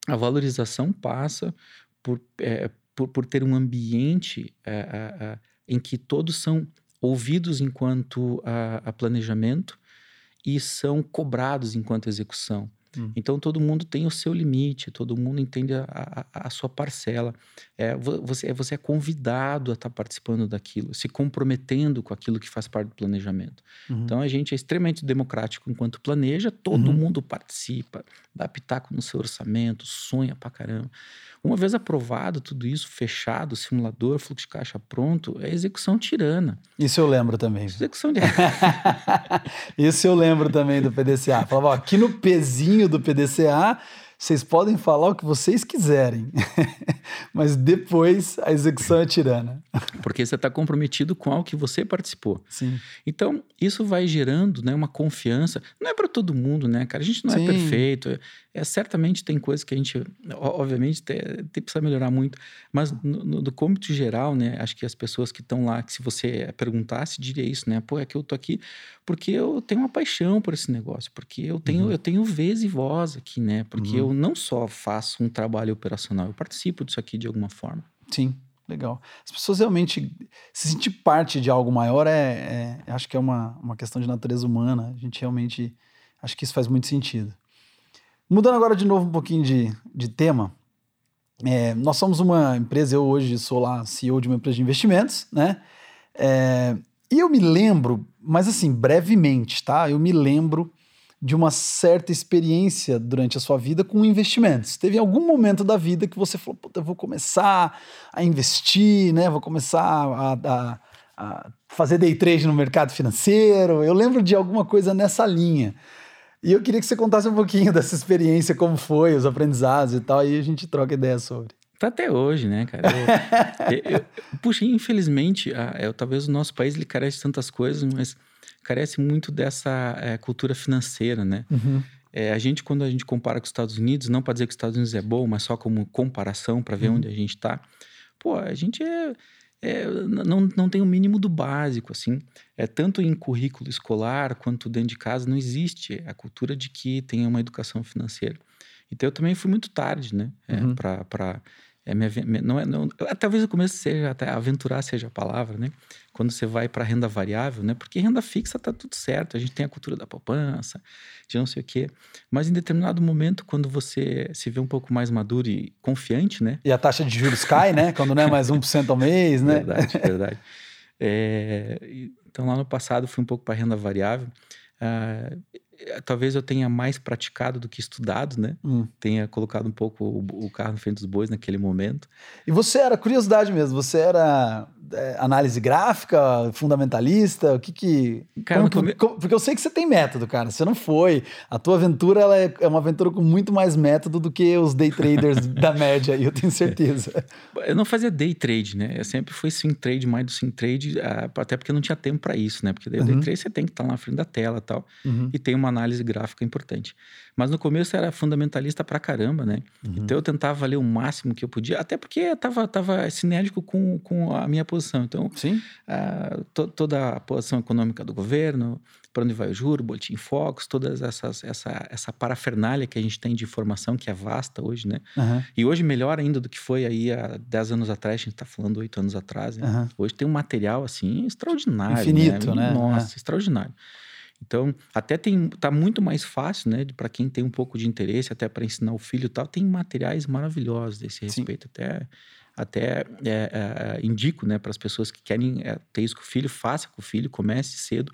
a valorização passa por, é, por, por, ter um ambiente é, é, é em que todos são ouvidos enquanto a, a planejamento e são cobrados enquanto execução. Hum. Então todo mundo tem o seu limite, todo mundo entende a, a, a sua parcela. É, você, é, você é convidado a estar tá participando daquilo, se comprometendo com aquilo que faz parte do planejamento. Uhum. Então a gente é extremamente democrático enquanto planeja, todo uhum. mundo participa, dá pitaco no seu orçamento, sonha pra caramba. Uma vez aprovado tudo isso, fechado, simulador, fluxo de caixa pronto, é execução tirana. Isso eu lembro também. Execução de... isso eu lembro também do PDCA. Falava, ó, aqui no pezinho do PDCA vocês podem falar o que vocês quiserem, mas depois a execução é tirana. Porque você está comprometido com algo que você participou. Sim. Então, isso vai gerando né, uma confiança. Não é para todo mundo, né, cara? A gente não é Sim. é perfeito. É, certamente tem coisas que a gente, obviamente, tem, tem precisa melhorar muito. Mas no, no, do cômbito geral, né, acho que as pessoas que estão lá, que se você perguntasse, diria isso, né? Pô, é que eu tô aqui porque eu tenho uma paixão por esse negócio, porque eu tenho, uhum. eu tenho vez e voz aqui, né? Porque uhum. eu não só faço um trabalho operacional, eu participo disso aqui de alguma forma. Sim, legal. As pessoas realmente se sentir parte de algo maior é, é acho que é uma, uma questão de natureza humana. A gente realmente acho que isso faz muito sentido. Mudando agora de novo um pouquinho de, de tema, é, nós somos uma empresa, eu hoje sou lá CEO de uma empresa de investimentos, né? É, e eu me lembro, mas assim, brevemente, tá? Eu me lembro de uma certa experiência durante a sua vida com investimentos. Teve algum momento da vida que você falou, puta, eu vou começar a investir, né? Vou começar a, a, a fazer day trade no mercado financeiro. Eu lembro de alguma coisa nessa linha. E eu queria que você contasse um pouquinho dessa experiência, como foi, os aprendizados e tal, aí a gente troca ideia sobre. Tá até hoje, né, cara? Eu, eu, eu, puxa, infelizmente, a, é, talvez o nosso país ele carece de tantas coisas, mas carece muito dessa é, cultura financeira, né? Uhum. É, a gente, quando a gente compara com os Estados Unidos, não para dizer que os Estados Unidos é bom, mas só como comparação para ver uhum. onde a gente está, pô, a gente é, é, não, não tem o mínimo do básico, assim. É, tanto em currículo escolar quanto dentro de casa, não existe a cultura de que tenha uma educação financeira. Então, eu também fui muito tarde, né? É, uhum. para é minha, não é, não, talvez o começo seja até aventurar seja a palavra, né? Quando você vai para renda variável, né? Porque renda fixa tá tudo certo, a gente tem a cultura da poupança, de não sei o quê. Mas em determinado momento, quando você se vê um pouco mais maduro e confiante, né? E a taxa de juros cai, né? Quando não é mais 1% ao mês, né? Verdade, verdade. É, então lá no passado fui um pouco para renda variável. Uh, talvez eu tenha mais praticado do que estudado, né? Hum. Tenha colocado um pouco o, o, carro no frente dos bois naquele momento. E você era, curiosidade mesmo, você era é, análise gráfica, fundamentalista? O que que. Cara, como, come... como, porque eu sei que você tem método, cara. Você não foi. A tua aventura ela é, é uma aventura com muito mais método do que os day traders da média, eu tenho certeza. Eu não fazia day trade, né? Eu sempre fui swing trade, mais do swing trade, ah, até porque eu não tinha tempo para isso, né? Porque daí uhum. o day trade você tem que estar lá na frente da tela e tal. Uhum. E tem uma análise gráfica importante. Mas no começo era fundamentalista pra caramba, né? Uhum. Então eu tentava ler o máximo que eu podia, até porque eu tava, tava sinérgico com, com a minha posição. Então, Sim. Uh, to, toda a posição econômica do governo, para onde vai o juro, boletim focos, todas essas essa essa parafernália que a gente tem de informação que é vasta hoje, né? Uhum. E hoje melhor ainda do que foi aí há 10 anos atrás, a gente está falando 8 anos atrás, né? uhum. Hoje tem um material assim extraordinário, infinito, né? né? Nossa, extraordinário. Então, até tem tá muito mais fácil, né, para quem tem um pouco de interesse, até para ensinar o filho e tal, tem materiais maravilhosos desse respeito, Sim. até até é, é, indico, né, para as pessoas que querem é, ter isso com o filho, faça com o filho, comece cedo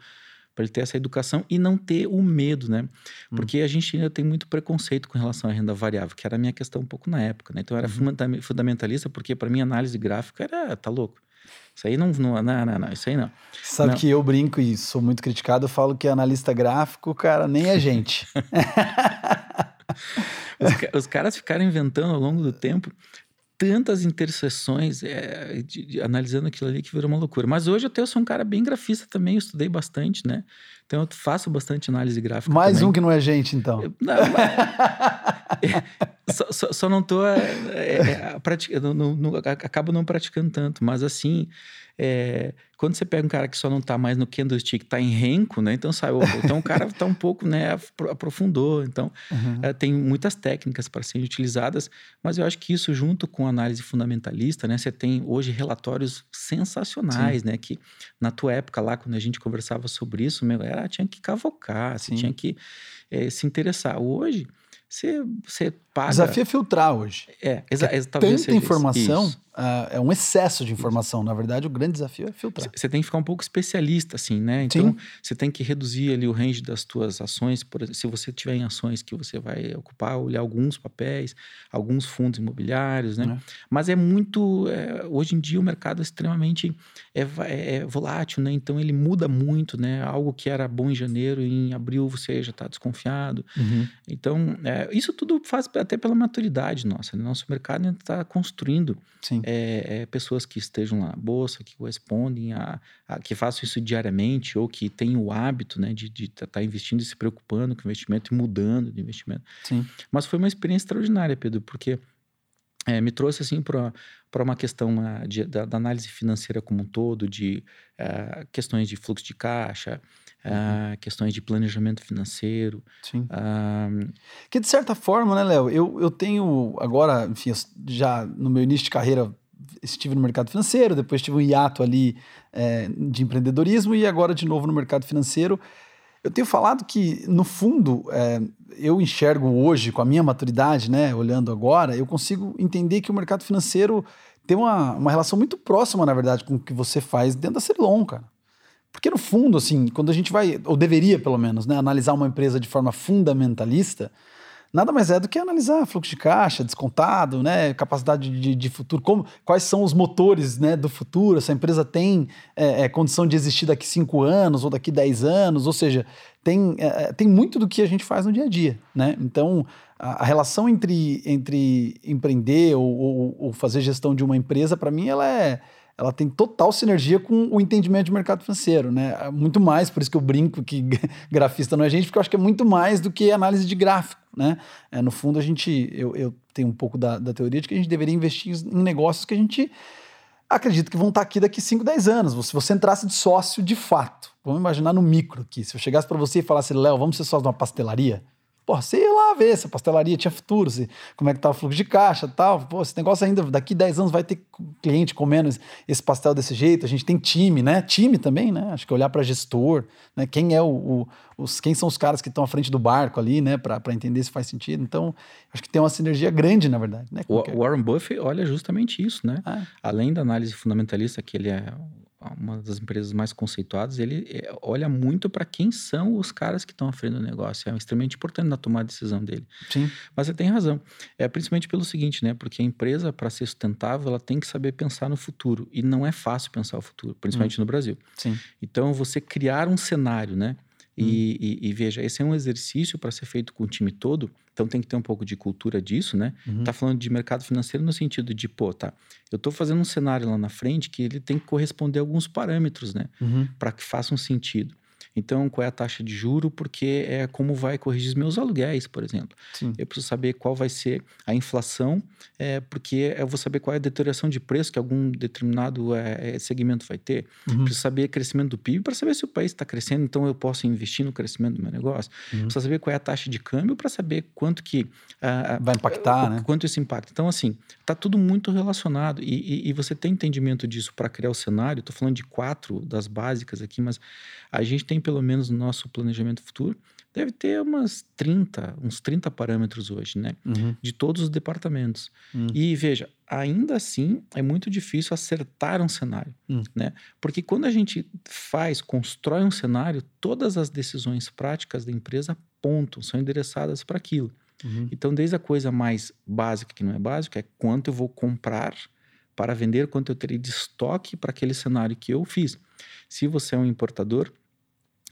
para ele ter essa educação e não ter o medo, né? Hum. Porque hum. a gente ainda tem muito preconceito com relação à renda variável, que era a minha questão um pouco na época, né? Então eu era uhum. fundamentalista porque para mim análise gráfica era tá louco. Isso aí não, não, não, não, não isso aí não. Sabe não. que eu brinco e sou muito criticado, eu falo que analista gráfico, cara, nem é gente. os, os, caras ficaram inventando ao longo do tempo tantas interseções é, de, de, analisando aquilo ali que virou uma loucura. Mas hoje até eu sou um cara bem grafista também, eu estudei bastante, né? Então eu faço bastante análise gráfica. Mais também. um que não é gente, então. Não, mas... só, só, só, não tô. É, é, não, não, acabo não praticando tanto, mas assim. É, quando você pega um cara que só não está mais no candlestick, está em renco, né? Então sai, então o cara está um pouco, né, aprofundou. Então uhum. é, tem muitas técnicas para serem utilizadas, mas eu acho que isso junto com análise fundamentalista, né? Você tem hoje relatórios sensacionais, Sim. né? Que na tua época lá, quando a gente conversava sobre isso, meu, era tinha que cavocar, você tinha que é, se interessar. Hoje você, você paga. O desafio é filtrar hoje. É, exa é tanta informação, uh, é um excesso de informação. Na verdade, o grande desafio é filtrar. Você tem que ficar um pouco especialista, assim, né? Então, você tem que reduzir ali o range das tuas ações. Por, se você tiver em ações que você vai ocupar, olhar alguns papéis, alguns fundos imobiliários, né? É. Mas é muito. É, hoje em dia, o mercado é extremamente é, é, volátil, né? Então, ele muda muito, né? Algo que era bom em janeiro, em abril você já está desconfiado. Uhum. Então, é, isso tudo faz até pela maturidade nossa. Né? Nosso mercado está construindo é, é, pessoas que estejam lá na bolsa, que correspondem a, a, que façam isso diariamente ou que tenham o hábito né, de estar tá investindo e se preocupando com o investimento e mudando de investimento. Sim. Mas foi uma experiência extraordinária, Pedro, porque é, me trouxe assim para uma questão uma, de, da, da, análise financeira como um todo, de uh, questões de fluxo de caixa, uhum. uh, questões de planejamento financeiro. Sim. Uh, que de certa forma, né, Léo, eu, eu tenho agora, enfim, já no meu início de carreira estive no mercado financeiro, depois tive um hiato ali é, de empreendedorismo e agora de novo no mercado financeiro. Eu tenho falado que, no fundo, é, eu enxergo hoje, com a minha maturidade, né, olhando agora, eu consigo entender que o mercado financeiro tem uma, uma relação muito próxima, na verdade, com o que você faz dentro da Cerilon, cara. Porque no fundo, assim, quando a gente vai, ou deveria pelo menos, né, analisar uma empresa de forma fundamentalista, nada mais é do que analisar fluxo de caixa, descontado, né, capacidade de, de futuro, como, quais são os motores né, do futuro, essa empresa tem é, é, condição de existir daqui cinco anos ou daqui dez anos, ou seja, tem, é, é, tem muito do que a gente faz no dia a dia. Né? Então, a, a relação entre, entre empreender ou, ou, ou fazer gestão de uma empresa, para mim, ela é ela tem total sinergia com o entendimento de mercado financeiro, né? Muito mais, por isso que eu brinco que grafista não é gente, porque eu acho que é muito mais do que análise de gráfico, né? É, no fundo, a gente, eu, eu tenho um pouco da, da teoria de que a gente deveria investir em negócios que a gente acredita que vão estar aqui daqui 5, 10 anos. Se você entrasse de sócio de fato, vamos imaginar no micro aqui, se eu chegasse para você e falasse, Léo, vamos ser sócio de uma pastelaria, Porra, você ia lá ver se a pastelaria tinha futuro, se, como é que tá o fluxo de caixa e tal. Pô, esse negócio ainda, daqui 10 anos vai ter cliente comendo esse pastel desse jeito. A gente tem time, né? Time também, né? Acho que olhar para gestor, né? Quem é o, o, os, quem são os caras que estão à frente do barco ali, né? Para entender se faz sentido. Então, acho que tem uma sinergia grande, na verdade. Né? O Warren Buffett olha justamente isso, né? Ah. Além da análise fundamentalista, que ele é uma das empresas mais conceituadas, ele eh, olha muito para quem são os caras que estão à frente do negócio. É extremamente importante na tomada de decisão dele. Sim. Mas você tem razão. É principalmente pelo seguinte, né? Porque a empresa, para ser sustentável, ela tem que saber pensar no futuro. E não é fácil pensar o futuro, principalmente hum. no Brasil. Sim. Então, você criar um cenário, né? E, hum. e, e, veja, esse é um exercício para ser feito com o time todo, então tem que ter um pouco de cultura disso, né? Uhum. Tá falando de mercado financeiro no sentido de, pô, tá, eu estou fazendo um cenário lá na frente que ele tem que corresponder a alguns parâmetros, né? Uhum. Para que faça um sentido. Então, qual é a taxa de juro? Porque é como vai corrigir os meus aluguéis, por exemplo. Sim. Eu preciso saber qual vai ser a inflação, é, porque eu vou saber qual é a deterioração de preço que algum determinado é, é segmento vai ter. Uhum. Preciso saber o crescimento do PIB para saber se o país está crescendo, então eu posso investir no crescimento do meu negócio. Uhum. Preciso saber qual é a taxa de câmbio para saber quanto que... Uh, vai impactar, uh, né? Quanto isso impacta. Então, assim, está tudo muito relacionado e, e, e você tem entendimento disso para criar o cenário. Estou falando de quatro das básicas aqui, mas a gente tem pelo menos no nosso planejamento futuro, deve ter umas 30, uns 30 parâmetros hoje, né? Uhum. De todos os departamentos. Uhum. E veja, ainda assim é muito difícil acertar um cenário, uhum. né? Porque quando a gente faz, constrói um cenário, todas as decisões práticas da empresa apontam, são endereçadas para aquilo. Uhum. Então, desde a coisa mais básica, que não é básica, é quanto eu vou comprar para vender, quanto eu terei de estoque para aquele cenário que eu fiz. Se você é um importador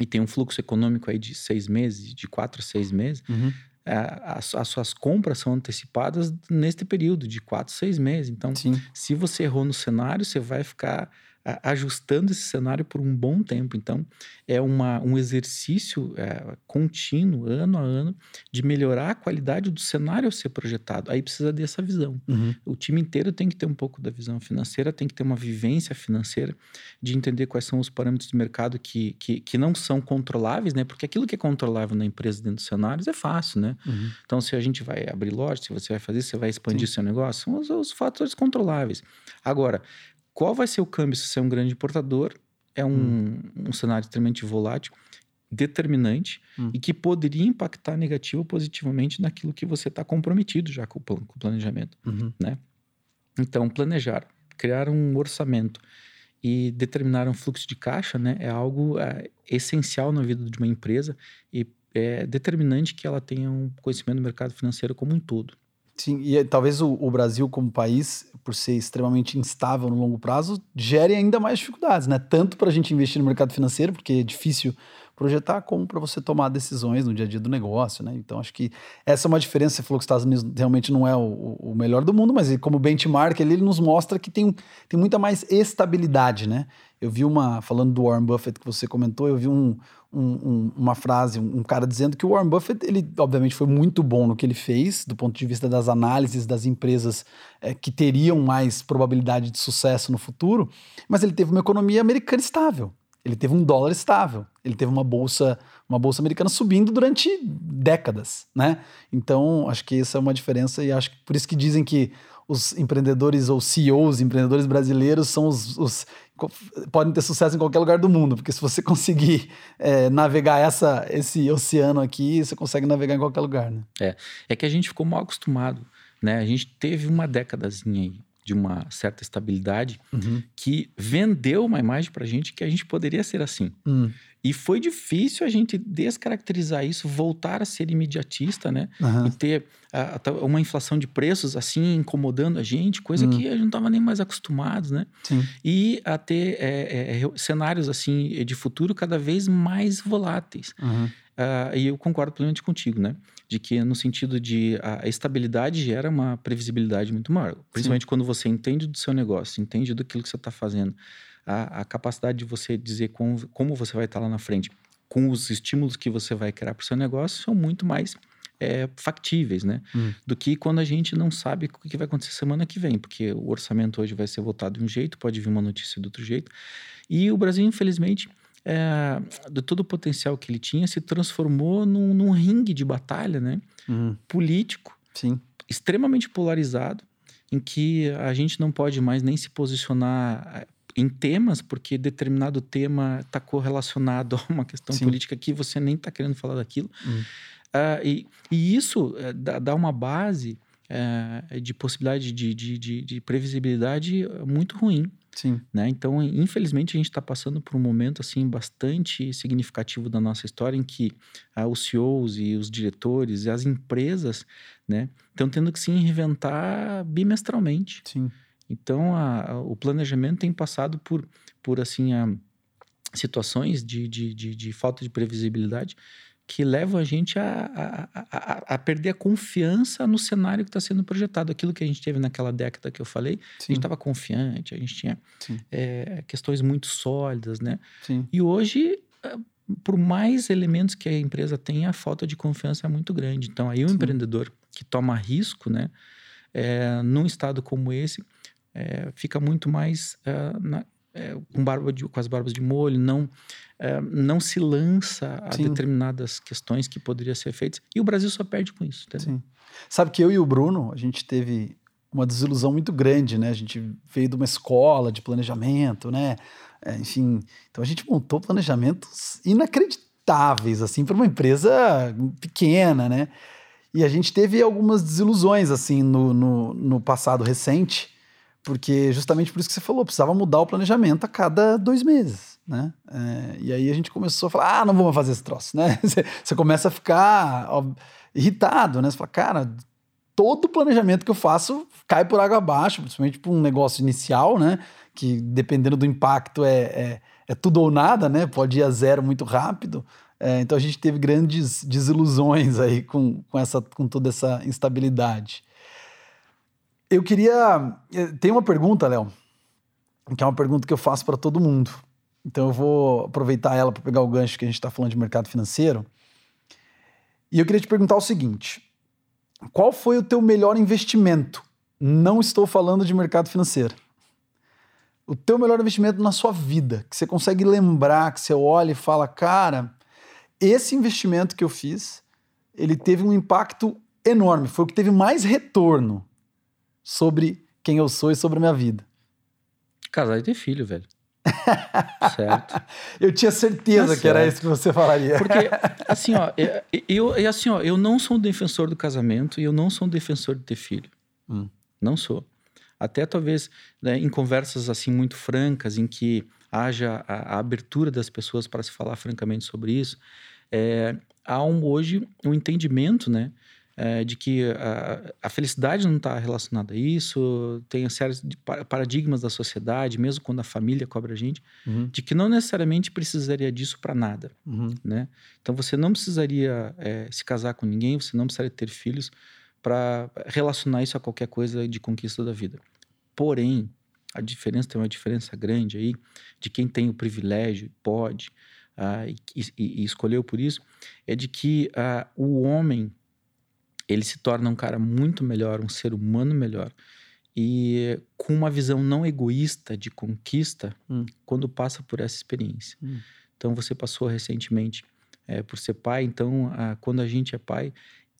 e tem um fluxo econômico aí de seis meses, de quatro a seis meses, uhum. as, as, suas compras são antecipadas neste período de quatro, seis meses. Então, Sim. se você errou no cenário, você vai ficar ajustando esse cenário por um bom tempo. Então, é uma, um exercício é, contínuo, ano a ano, de melhorar a qualidade do cenário a ser projetado. Aí precisa dessa visão. Uhum. O time inteiro tem que ter um pouco da visão financeira, tem que ter uma vivência financeira, de entender quais são os parâmetros de mercado que, que, que não são controláveis, né? Porque aquilo que é controlável na empresa dentro dos cenários é fácil, né? Uhum. Então, se a gente vai abrir loja, se você vai fazer, você vai expandir Sim. seu negócio, são os, os fatores controláveis. Agora, qual vai ser o câmbio se você é um grande importador? É um, hum. um cenário extremamente volátil, determinante hum. e que poderia impactar negativo ou positivamente naquilo que você está comprometido já com o, com o planejamento, uhum. né? Então, planejar, criar um orçamento e determinar um fluxo de caixa, né, é algo é, essencial na vida de uma empresa e é determinante que ela tenha um conhecimento do mercado financeiro como um todo. Sim, e talvez o, o, Brasil, como país, por ser extremamente instável no longo prazo, gere ainda mais dificuldades, né? Tanto para a gente investir no mercado financeiro, porque é difícil projetar, como para você tomar decisões no dia a dia do negócio, né? Então, acho que essa é uma diferença. Você falou que os Estados Unidos realmente não é o, o melhor do mundo, mas como benchmark, ele, ele nos mostra que tem, tem muita mais estabilidade, né? Eu vi uma, falando do Warren Buffett que você comentou, eu vi um, um, um, uma frase, um, cara dizendo que o Warren Buffett, ele obviamente foi muito bom no que ele fez, do ponto de vista das análises das empresas é, que teriam mais probabilidade de sucesso no futuro, mas ele teve uma economia americana estável. Ele teve um dólar estável, ele teve uma bolsa, uma bolsa americana subindo durante décadas, né? Então, acho que essa é uma diferença e acho que por isso que dizem que os empreendedores ou CEOs, empreendedores brasileiros são os, os podem ter sucesso em qualquer lugar do mundo, porque se você conseguir é, navegar essa, esse oceano aqui, você consegue navegar em qualquer lugar, né? É, é que a gente ficou mal acostumado, né? A gente teve uma décadazinha aí de uma certa estabilidade uhum. que vendeu uma imagem para a gente que a gente poderia ser assim. Uhum. E foi difícil a gente descaracterizar isso, voltar a ser imediatista, né? Uhum. E ter uh, uma inflação de preços assim incomodando a gente, coisa que a gente não estava nem mais acostumado, né? Sim. E a ter é, é, cenários assim de futuro cada vez mais voláteis. Uh, e eu concordo plenamente contigo, né? De que no sentido de a estabilidade gera uma previsibilidade muito maior. Principalmente Sim. quando você entende do seu negócio, entende do que você está fazendo. A, a, capacidade de você dizer como, como você vai estar tá lá na frente, com os estímulos que você vai criar para o seu negócio, são muito mais é, factíveis, né? Hum. Do que quando a gente não sabe o que vai acontecer semana que vem, porque o orçamento hoje vai ser votado de um jeito, pode vir uma notícia de outro jeito. E o Brasil, infelizmente, é, de todo o potencial que ele tinha, se transformou num, num ringue de batalha, né? Uhum. Político, Sim. extremamente polarizado, em que a gente não pode mais nem se posicionar eh, em temas, porque determinado tema está correlacionado a uma questão Sim. política que você nem está querendo falar daquilo. Uhum. Uh, e, e, isso uh, dá, dá, uma base uh, de possibilidade de, de, de, de previsibilidade muito ruim. Sim. Né? Então, infelizmente, a gente está passando por um momento assim bastante significativo da nossa história em que ah, os CEOs e os diretores e as empresas né, estão tendo que se reinventar bimestralmente. Sim. Então, a, a, o planejamento tem passado por, por assim, a, situações de, de, de, de falta de previsibilidade que levam a gente a, a, a, a, perder a confiança no cenário que está sendo projetado. Aquilo que a gente teve naquela década que eu falei, Sim. a gente estava confiante, a gente tinha é, questões muito sólidas, né? Sim. E hoje, eh, por mais elementos que a empresa tenha, a falta de confiança é muito grande. Então, aí o Sim. empreendedor que toma risco, né? É, num estado como esse, é, fica muito mais na, com, barba de, com as barbas de molho, não é, não se lança a Sim. determinadas questões que poderiam ser feitas. E o Brasil só perde com isso. Entendeu? Sim. Sabe que eu e o Bruno, a gente teve uma desilusão muito grande, né? A gente veio de uma escola de planejamento, né? É, enfim, então a gente montou planejamentos inacreditáveis, assim, para uma empresa pequena, né? E a gente teve algumas desilusões, assim, no, no, no passado recente, porque justamente por isso que você falou, precisava mudar o planejamento a cada dois meses né? É, e aí a gente começou a falar, ah, não vamos fazer esse troço, né? Você, começa a ficar ó, irritado, né? Você fala, cara, todo planejamento que eu faço cai por água abaixo, principalmente para um negócio inicial, né? Que dependendo do impacto é, é, é, tudo ou nada, né? Pode ir a zero muito rápido. É, então a gente teve grandes desilusões aí com, com, essa, com toda essa instabilidade. Eu queria. Eh, tem uma pergunta, Léo, que é uma pergunta que eu faço para todo mundo. Então eu vou aproveitar ela para pegar o gancho que a gente está falando de mercado financeiro. E eu queria te perguntar o seguinte: qual foi o teu melhor investimento? Não estou falando de mercado financeiro. O teu melhor investimento na sua vida, que você consegue lembrar, que você olha e fala, cara, esse investimento que eu fiz, ele teve um impacto enorme, foi o que teve mais retorno sobre quem eu sou e sobre a minha vida. Casar e ter filho, velho. Certo. Eu tinha certeza tá que era isso que você falaria. Porque, assim, ó, eu, eu, assim, ó, eu não sou um defensor do casamento e eu não sou um defensor de ter filho. Hum. Não sou. Até talvez né, em conversas assim muito francas, em que haja a, a abertura das pessoas para se falar francamente sobre isso, é, há um, hoje um entendimento, né? É, de que a, a felicidade não está relacionada a isso, tem a série de paradigmas da sociedade, mesmo quando a família cobra a gente, uhum. de que não necessariamente precisaria disso para nada, uhum. né? Então você não precisaria é, se casar com ninguém, você não precisaria ter filhos para relacionar isso a qualquer coisa de conquista da vida. Porém, a diferença tem uma diferença grande aí de quem tem o privilégio, pode uh, e, e, e, escolheu por isso, é de que uh, o homem ele se torna um cara muito melhor, um ser humano melhor. E com uma visão não egoísta de conquista, hum. quando passa por essa experiência. Hum. Então, você passou recentemente é, por ser pai. Então, a, quando a gente é pai,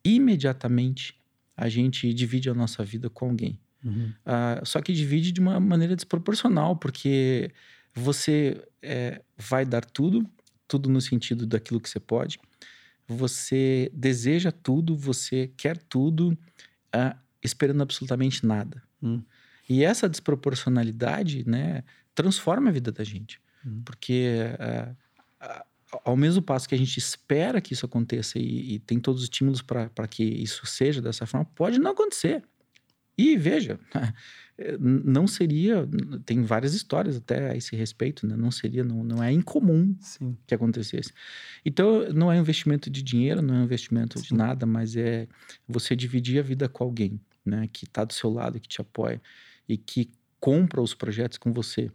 imediatamente a gente divide a nossa vida com alguém. Uhum. Ah, só que divide de uma maneira desproporcional, porque você é, vai dar tudo, tudo no sentido daquilo que você pode, você deseja tudo, você quer tudo, uh, esperando absolutamente nada. Hum. E essa desproporcionalidade, né, transforma a vida da gente. Hum. Porque uh, ao mesmo passo que a gente espera que isso aconteça e, e tem todos os estímulos para que isso seja dessa forma, pode não acontecer. E veja, não seria, tem várias histórias até a esse respeito, né? não seria, não, não é incomum Sim. que acontecesse. Então, não é um investimento de dinheiro, não é um investimento Sim. de nada, mas é você dividir a vida com alguém, né? Que está do seu lado, que te apoia e que compra os projetos com você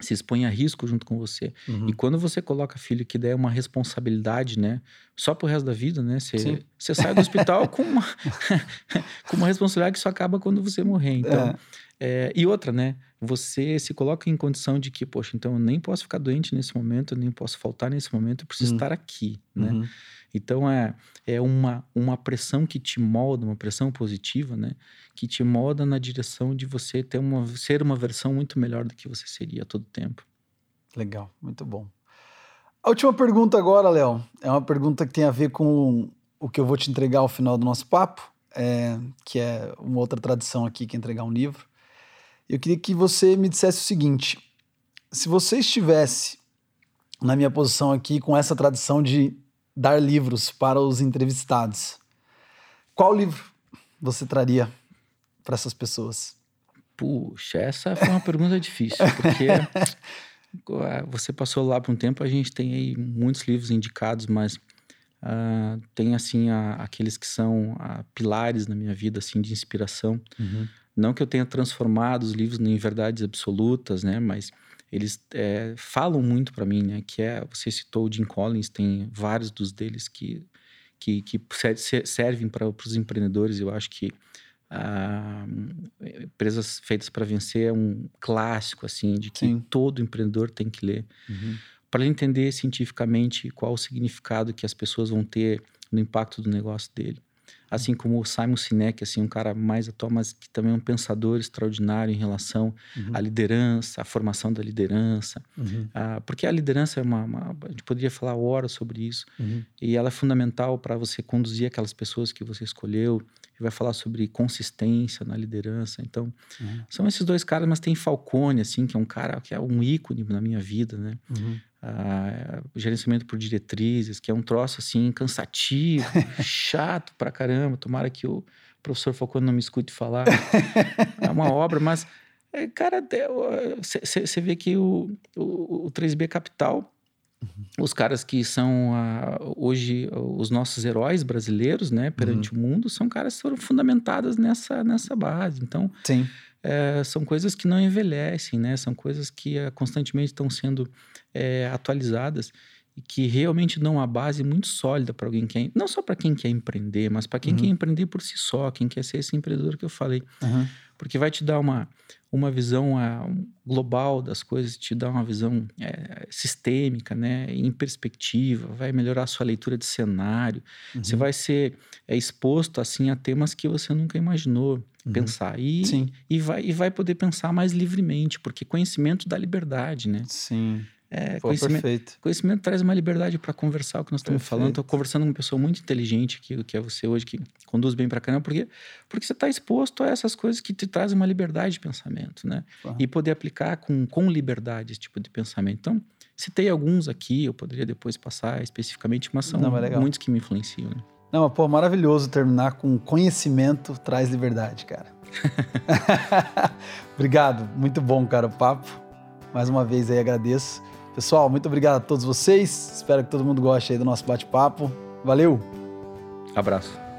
se expõe a risco junto com você. Uhum. E quando você coloca filho que der uma responsabilidade, né? Só pro resto da vida, né? Você, você sai do hospital com, uma, com uma responsabilidade que só acaba quando você morrer. Então, é. É, e outra, né? Você se coloca em condição de que, poxa, então eu nem posso ficar doente nesse momento, eu nem posso faltar nesse momento, eu preciso uhum. estar aqui, né? Uhum. Então é, é uma, uma pressão que te molda, uma pressão positiva, né? Que te molda na direção de você ter uma, ser uma versão muito melhor do que você seria a todo tempo. Legal, muito bom. A última pergunta agora, Léo, é uma pergunta que tem a ver com o que eu vou te entregar ao final do nosso papo, é, que é uma outra tradição aqui, que é entregar um livro. Eu queria que você me dissesse o seguinte: se você estivesse na minha posição aqui com essa tradição de dar livros para os entrevistados, qual livro você traria para essas pessoas? Puxa, essa foi uma pergunta difícil, porque você passou lá por um tempo, a gente tem aí muitos livros indicados, mas uh, tem assim a, aqueles que são uh, pilares na minha vida, assim, de inspiração. Uhum. Não que eu tenha transformado os livros em verdades absolutas, né? Mas eles é, falam muito para mim, né? Que é, você citou o Jim Collins, tem vários dos deles que, que, que servem para os empreendedores. Eu acho que ah, Empresas Feitas para Vencer é um clássico, assim, de que Sim. todo empreendedor tem que ler. Uhum. Para entender cientificamente qual o significado que as pessoas vão ter no impacto do negócio dele assim como o Simon Sinek, assim, um cara mais atual, mas que também é um pensador extraordinário em relação uhum. à liderança, à formação da liderança. Uhum. Ah, porque a liderança é uma, uma, A gente poderia falar horas sobre isso. Uhum. E ela é fundamental para você conduzir aquelas pessoas que você escolheu. E vai falar sobre consistência na liderança. Então, uhum. são esses dois caras, mas tem Falcone, assim, que é um cara que é um ícone na minha vida, né? Uh, gerenciamento por diretrizes, que é um troço assim cansativo, chato pra caramba. Tomara que o professor Falcone não me escute falar. é uma obra, mas, é, cara, você vê que o, o, o 3B Capital. Uhum. Os caras que são uh, hoje os nossos heróis brasileiros, né, perante uhum. o mundo, são caras que foram fundamentados nessa, nessa base. Então, Sim é, são coisas que não envelhecem, né? São coisas que é, constantemente estão sendo é, atualizadas e que realmente dão uma base muito sólida para alguém que quer, não só para quem quer empreender, mas para quem uhum. quer empreender por si só, quem quer ser esse empreendedor que eu falei. Uhum. Porque vai te dar uma, uma visão uh, global das coisas, te dá uma visão é, sistêmica, né, em perspectiva, vai melhorar a sua leitura de cenário. Uhum. Você vai ser é, exposto assim a temas que você nunca imaginou uhum. pensar e, Sim. e vai e vai poder pensar mais livremente, porque conhecimento dá liberdade, né? Sim. É, Pô, conhecimento, perfeito. conhecimento traz uma liberdade para conversar o que nós estamos perfeito. falando. Estou conversando com uma pessoa muito inteligente aqui, que é você hoje, que conduz bem para caramba, porque, porque você está exposto a essas coisas que te trazem uma liberdade de pensamento, né? E poder aplicar com, com liberdade esse tipo de pensamento. Então, citei alguns aqui, eu poderia depois passar especificamente, mas são Não, é muitos que me influenciam. Né? Não, mas, pô, maravilhoso terminar com conhecimento traz liberdade, cara. Obrigado, muito bom, cara, o papo. Mais uma vez aí agradeço. Pessoal, muito obrigado a todos vocês. Espero que todo mundo goste aí do nosso bate-papo. Valeu! Abraço.